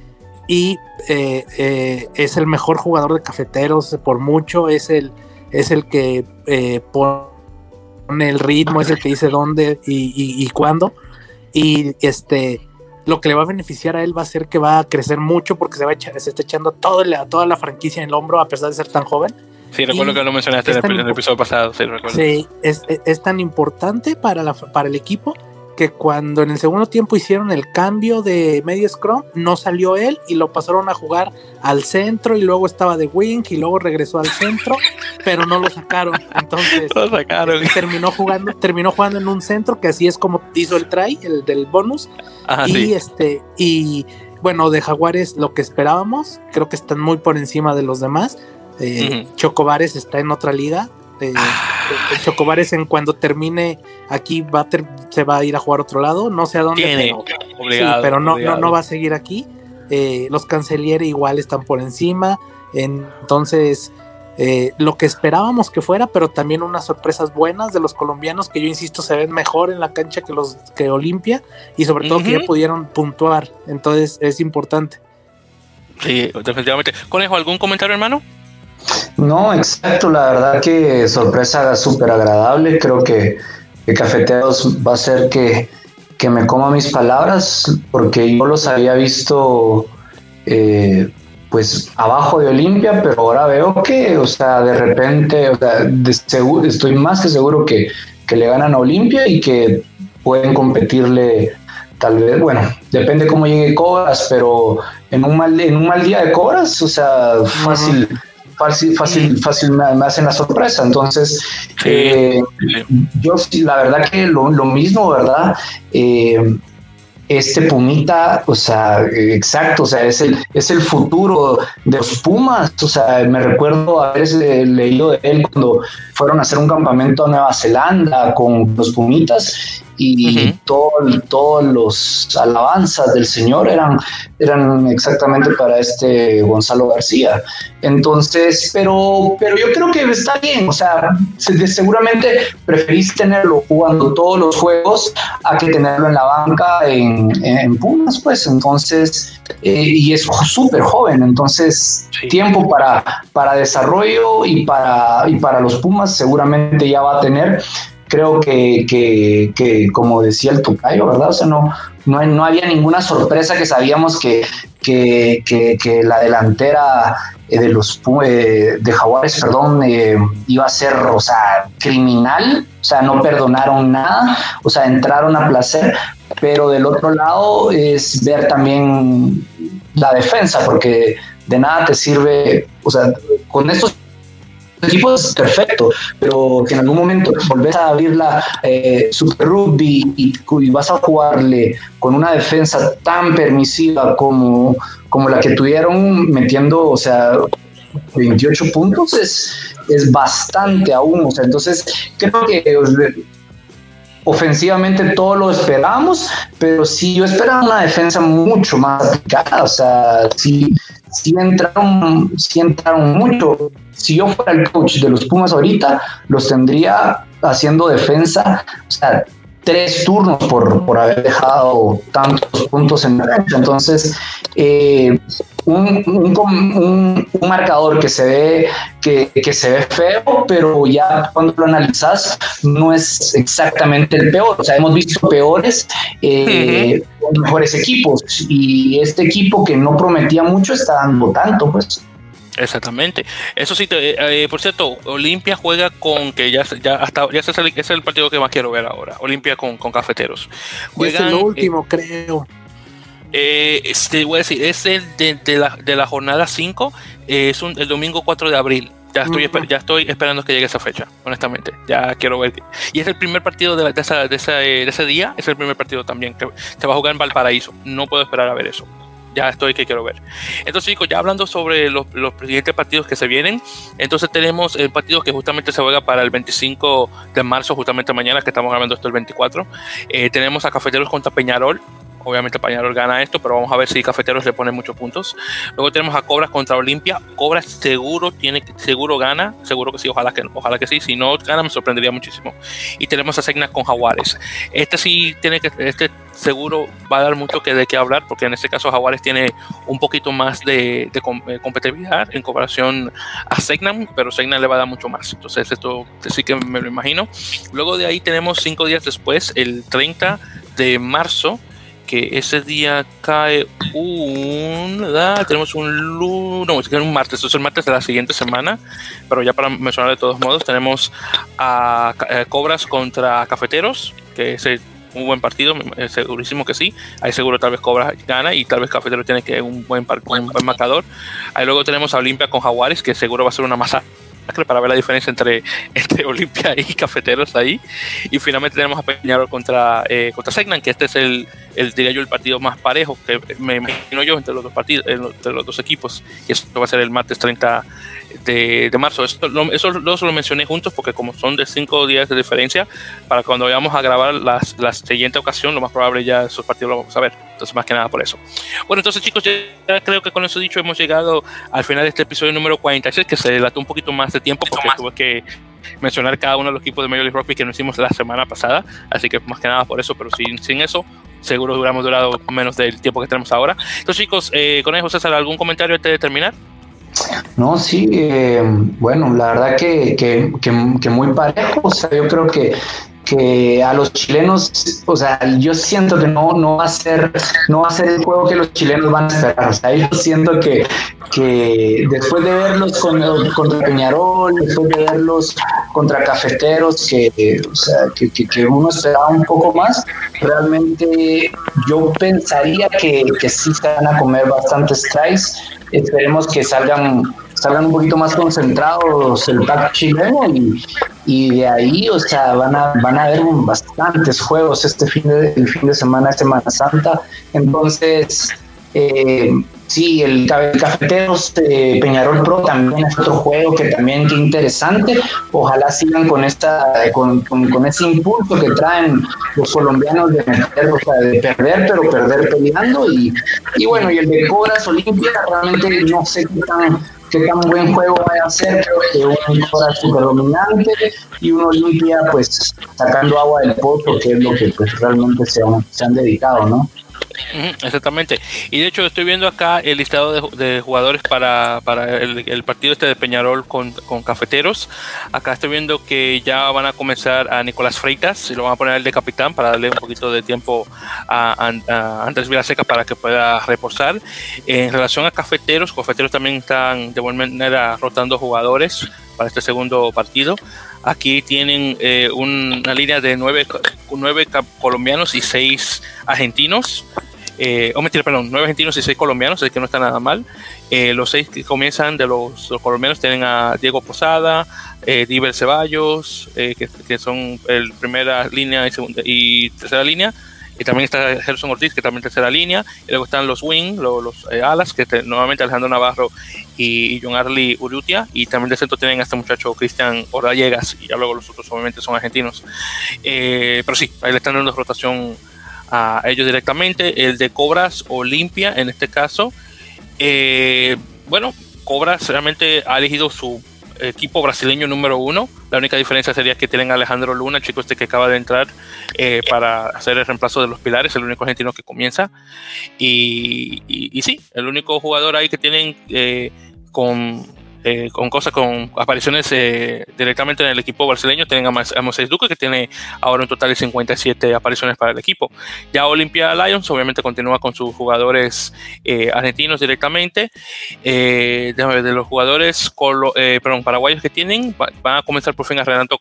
y eh, es el mejor jugador de cafeteros por mucho, es el es el que eh, pone el ritmo, es el que dice dónde y, cuándo. Y este lo que le va a beneficiar a él va a ser que va a crecer mucho porque se va a echar, se está echando todo a toda la franquicia en el hombro a pesar de ser tan joven. Sí, recuerdo que lo mencionaste en el, episodio pasado. Sí, sí es, es, tan importante para, la, para el equipo que cuando en el segundo tiempo hicieron el cambio de medio scrum, no salió él y lo pasaron a jugar al centro y luego estaba de wing y luego regresó al centro, pero no lo sacaron. Entonces [LAUGHS] lo sacaron. terminó jugando, terminó jugando en un centro que así es como hizo el try, el del bonus. y este, y bueno, de Jaguares lo que esperábamos, creo que están muy por encima de los demás. Eh, Chocobares está en otra liga, el Chocobares en cuando termine aquí va a se va a ir a jugar otro lado, no sé a dónde, pero, no, no, va a seguir aquí. Eh, los Canceliere igual están por encima, entonces eh, lo que esperábamos que fuera, pero también unas sorpresas buenas de los colombianos que yo insisto se ven mejor en la cancha que los que Olimpia y sobre todo que ya pudieron puntuar, entonces es importante. Sí, definitivamente. Conejo, ¿algún comentario, hermano? No, exacto, la verdad que sorpresa súper agradable, creo que, Cafeteros va a ser que, me coma mis palabras, porque yo los había visto eh, pues abajo de Olimpia, pero ahora veo que, o sea, de repente, o sea, estoy más que seguro que, le ganan a Olimpia y que pueden competirle tal vez, bueno, depende cómo llegue Cobras, pero en un mal, en un mal día de Cobras, o sea, fácil, fácil, fácil, fácil me, hacen la sorpresa. Entonces, eh, yo la verdad que lo, mismo, ¿verdad? Eh, este Pumita, o sea, exacto, o sea, es el, es el futuro de los Pumas, o sea, me recuerdo haber leído de él cuando fueron a hacer un campamento a Nueva Zelanda con los Pumitas y todos los alabanzas del Señor eran, eran exactamente para este Gonzalo García. Entonces, pero, pero yo creo que está bien, o sea, seguramente preferís tenerlo jugando todos los juegos a que tenerlo en la banca en, en Pumas, pues entonces, eh, y es súper joven, entonces tiempo para, para desarrollo y para, y para los Pumas seguramente ya va a tener creo que, que, como decía el Tocayo, ¿verdad? O sea, no, no, no había ninguna sorpresa que sabíamos que, que, que la delantera eh, de los eh, de Jaguares, perdón, eh, iba a ser, o sea, criminal, o sea, no perdonaron nada, o sea, entraron a placer, pero del otro lado es ver también la defensa, porque de nada te sirve, o sea, con estos equipo es perfecto, pero si en algún momento volvés a abrir la eh, Super Rugby y, vas a jugarle con una defensa tan permisiva como, como la que tuvieron metiendo, o sea, 28 puntos es, es bastante aún, o sea, entonces creo que ofensivamente todo lo esperamos, pero sí yo esperaba una defensa mucho más aplicada, o sea, sí, sí entraron, sí entraron mucho. Si yo fuera el coach de los Pumas ahorita, los tendría haciendo defensa, o sea, tres turnos por, por haber dejado tantos puntos en la Entonces, eh, un, un, un, marcador que se ve que, que, se ve feo, pero ya cuando lo analizas no es exactamente el peor. O sea, hemos visto peores eh, mejores equipos y este equipo que no prometía mucho está dando tanto, pues. Exactamente. Eso sí, eh, por cierto, Olimpia juega con que ya, ya hasta ya ese es el partido que más quiero ver ahora. Olimpia con, con cafeteros. es el último, creo. Eh, este, voy a decir, es el de, la, de la, jornada 5, eh, es un, el domingo 4 de abril. Ya estoy, ya estoy esperando que llegue esa fecha, honestamente. Ya quiero ver. Y es el primer partido de, de, esa, de, ese, de ese día, es el primer partido también que se va a jugar en Valparaíso. No puedo esperar a ver eso ya estoy que quiero ver. Entonces, chicos, ya hablando sobre los, los siguientes partidos que se vienen, entonces tenemos el partido que justamente se juega para el 25 de marzo, justamente mañana, que estamos grabando esto el 24. Eh, tenemos a Cafeteros contra Peñarol. Obviamente Peñarol gana esto, pero vamos a ver si Cafeteros le pone muchos puntos. Luego tenemos a Cobras contra Olimpia. Cobras seguro tiene, seguro gana, seguro que sí, ojalá que, ojalá que sí. Si no gana me sorprendería muchísimo. Y tenemos a Segna con Jaguares. Este sí tiene que, este seguro va a dar mucho que de qué hablar, porque en este caso Jaguares tiene un poquito más de, de, eh, competitividad en comparación a Segnam, pero Segnam le va a dar mucho más. Entonces, esto sí que me lo imagino. Luego de ahí tenemos cinco días después, el 30 de marzo, que ese día cae un. Tenemos un lunes, no, un martes, es el martes de la siguiente semana, pero ya para mencionar de todos modos, tenemos a, a Cobras contra Cafeteros, que es un buen partido, segurísimo que sí. Ahí seguro tal vez Cobra gana y tal vez Cafetero tiene que un buen, un buen marcador. Ahí luego tenemos a Olimpia con Jaguares, que seguro va a ser una masa para ver la diferencia entre, [LAUGHS] entre Olimpia y Cafeteros ahí. Y finalmente tenemos a Peñarol contra, eh, contra Segnan, que este es el, el, diría yo, el partido más parejo que me imagino yo entre los dos partidos, entre los dos equipos. Y eso va a ser el martes 30 de, marzo. Eso, lo, eso lo mencioné juntos porque como son de cinco días de diferencia, para cuando vayamos a grabar la, la siguiente ocasión, lo más probable ya esos partidos lo vamos a ver. Entonces, más que nada por eso. Bueno, entonces chicos, ya creo que con eso dicho hemos llegado al final de este episodio número 46, que se delató un poquito más de tiempo porque tuve que mencionar cada uno de los equipos de Major League Rugby que nos hicimos la semana pasada, así que más que nada por eso, pero sin, sin eso, seguro hubiéramos durado menos del tiempo que tenemos ahora. Entonces chicos, eh, con eso César, ¿algún comentario antes de terminar? No, sí, eh, bueno, la verdad que, que, que, muy parejo, o sea, yo creo que que a los chilenos, o sea, yo siento que no, no va a ser, no va a ser el juego que los chilenos van a esperar. O sea, yo siento que, que después de verlos con, contra Peñarol, después de verlos contra Cafeteros, que, o sea, que, que, uno esperaba un poco más, realmente yo pensaría que, que sí se van a comer bastantes tries. Esperemos que salgan salgan un poquito más concentrados el pack chileno y, y, de ahí, o sea, van a, van a haber bastantes juegos este fin de, el fin de semana, Semana Santa. Entonces, eh, Sí, el, Cafeteros de Peñarol Pro también es otro juego que también qué interesante. Ojalá sigan con esta con, con, ese impulso que traen los colombianos de meter, o sea, de perder, pero perder peleando. Y, y bueno, y el de Cobras Olimpia, realmente no sé qué tan, qué tan buen juego va a ser, creo que un Cobras super dominante y un Olimpia pues sacando agua del pozo, que es lo que pues realmente se han, se han dedicado, ¿no? Exactamente. Y de hecho estoy viendo acá el listado de, jugadores para, el, partido este de Peñarol con, Cafeteros. Acá estoy viendo que ya van a comenzar a Nicolás Freitas y lo van a poner el de capitán para darle un poquito de tiempo a, Andrés Vilaseca para que pueda reposar. En relación a Cafeteros, Cafeteros también están de buena manera rotando jugadores para este segundo partido. Aquí tienen eh, una línea de nueve, nueve colombianos y seis argentinos eh, o mentira, perdón, nueve argentinos y seis colombianos, así que no está nada mal. Eh, los seis que comienzan de los, colombianos tienen a Diego Posada, eh, Diver Ceballos, eh, que, son el primera línea y, segunda, y tercera línea. Y también está Gerson Ortiz, que también tercera línea. Y luego están los wing, los, alas, que nuevamente Alejandro Navarro y, John Arley Urrutia. Y también de centro tienen a este muchacho Cristian Orallegas. Y ya luego los otros obviamente son argentinos. pero sí, ahí le están dando rotación a ellos directamente. El de Cobras Olimpia, en este caso, eh, bueno, Cobras realmente ha elegido su equipo brasileño número uno. La única diferencia sería que tienen Alejandro Luna, el chico este que acaba de entrar eh, para hacer el reemplazo de los pilares, el único argentino que comienza. Y, y, sí, el único jugador ahí que tienen eh, con eh, con cosas, con apariciones eh, directamente en el equipo brasileño. Tienen a, Moisés Duque, que tiene ahora un total de 57 apariciones para el equipo. Ya Olympia Lions, obviamente, continúa con sus jugadores eh, argentinos directamente. de, los jugadores perdón, paraguayos que tienen, van a comenzar por fin a Renato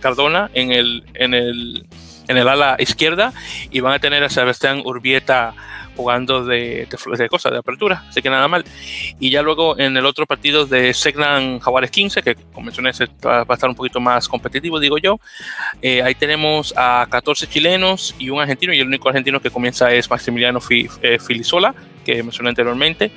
Cardona en el, en, el, en el ala izquierda y van a tener a Sebastián Urbieta jugando de, de, cosas, de apertura, así que nada mal. Y ya luego en el otro partido de Segnan Jaguares 15, que como mencioné va a estar un poquito más competitivo, digo yo, eh, ahí tenemos a 14 chilenos y un argentino, y el único argentino que comienza es Maximiliano eh, Filisola, que mencioné anteriormente.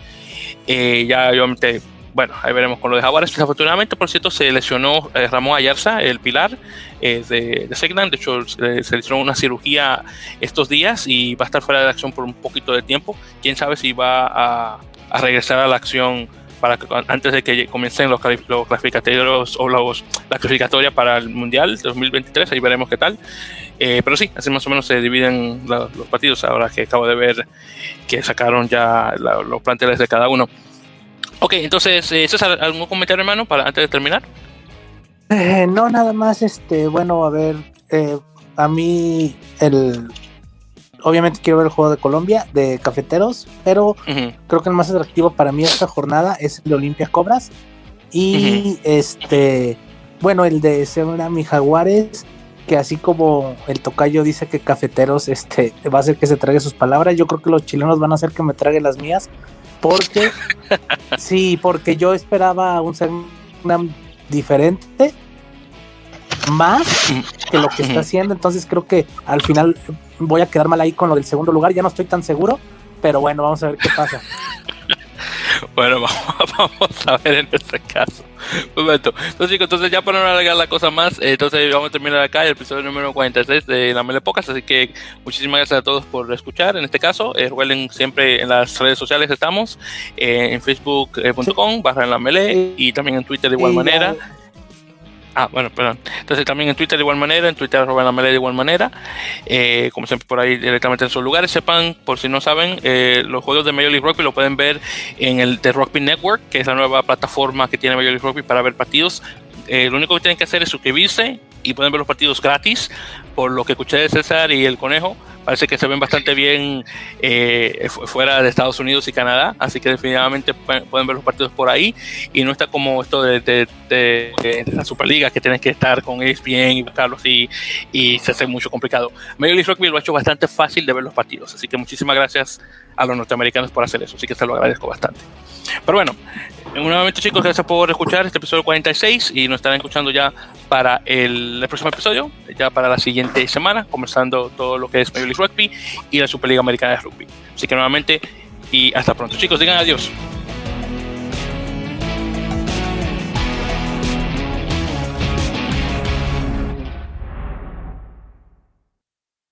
Eh, ya obviamente bueno, ahí veremos con lo de Jaguares. Desafortunadamente, por cierto, se lesionó eh, Ramón Ayarza, el pilar eh, de, de Segnan. De hecho, se, se lesionó una cirugía estos días y va a estar fuera de acción por un poquito de tiempo. Quién sabe si va a, regresar a la acción para antes de que comiencen los, clasificatorios o los, la clasificatoria para el Mundial 2023. Ahí veremos qué tal. Eh, pero sí, así más o menos se dividen los partidos. Ahora que acabo de ver que sacaron ya los planteles de cada uno. Ok, entonces, eh, César, ¿algún comentario, hermano, para antes de terminar? Eh, no, nada más, este, bueno, a ver, eh, a mí el obviamente quiero ver el juego de Colombia, de cafeteros, pero creo que el más atractivo para mí esta jornada es el de Olimpia Cobras. Y este, bueno, el de Sebrami Jaguares, que así como el tocayo dice que cafeteros este, va a hacer que se trague sus palabras, yo creo que los chilenos van a hacer que me trague las mías, porque, sí, porque yo esperaba un Segnam diferente, más que lo que está haciendo. Entonces creo que al final voy a quedar mal ahí con lo del segundo lugar. Ya no estoy tan seguro, pero bueno, vamos a ver qué pasa. [LAUGHS] Bueno, [LAUGHS] vamos, a ver en este caso. Entonces, chicos, entonces ya para no alargar la cosa más, eh, entonces vamos a terminar acá el episodio número 46 de La Mele Pocas. Así que muchísimas gracias a todos por escuchar. En este caso, eh, recuerden siempre en las redes sociales estamos, eh, en facebook.com barra en la Mele y también en Twitter de igual manera. Ah, bueno, perdón. Entonces también en Twitter de igual manera, en Twitter de igual manera, eh, como siempre por ahí directamente en sus lugares. Sepan, por si no saben, eh, los juegos de Major League Rugby lo pueden ver en el The Rugby Network, que es la nueva plataforma que tiene Major League Rugby para ver partidos. Eh, lo único que tienen que hacer es suscribirse y pueden ver los partidos gratis, por lo que escuché de César y el Conejo parece que se ven bastante bien eh, fuera de Estados Unidos y Canadá, así que definitivamente pueden ver los partidos por ahí y no está como esto de, la Superliga que tienes que estar con ESPN y buscarlos y, y se hace mucho complicado. Major League Rugby lo ha hecho bastante fácil de ver los partidos, así que muchísimas gracias a los norteamericanos por hacer eso, así que se lo agradezco bastante. Pero bueno, nuevamente chicos, gracias por escuchar este episodio 46 y nos estarán escuchando ya para el, próximo episodio, ya para la siguiente semana, comenzando todo lo que es Major League Rugby y la Superliga Americana de Rugby. Así que nuevamente, y hasta pronto. Chicos, digan adiós.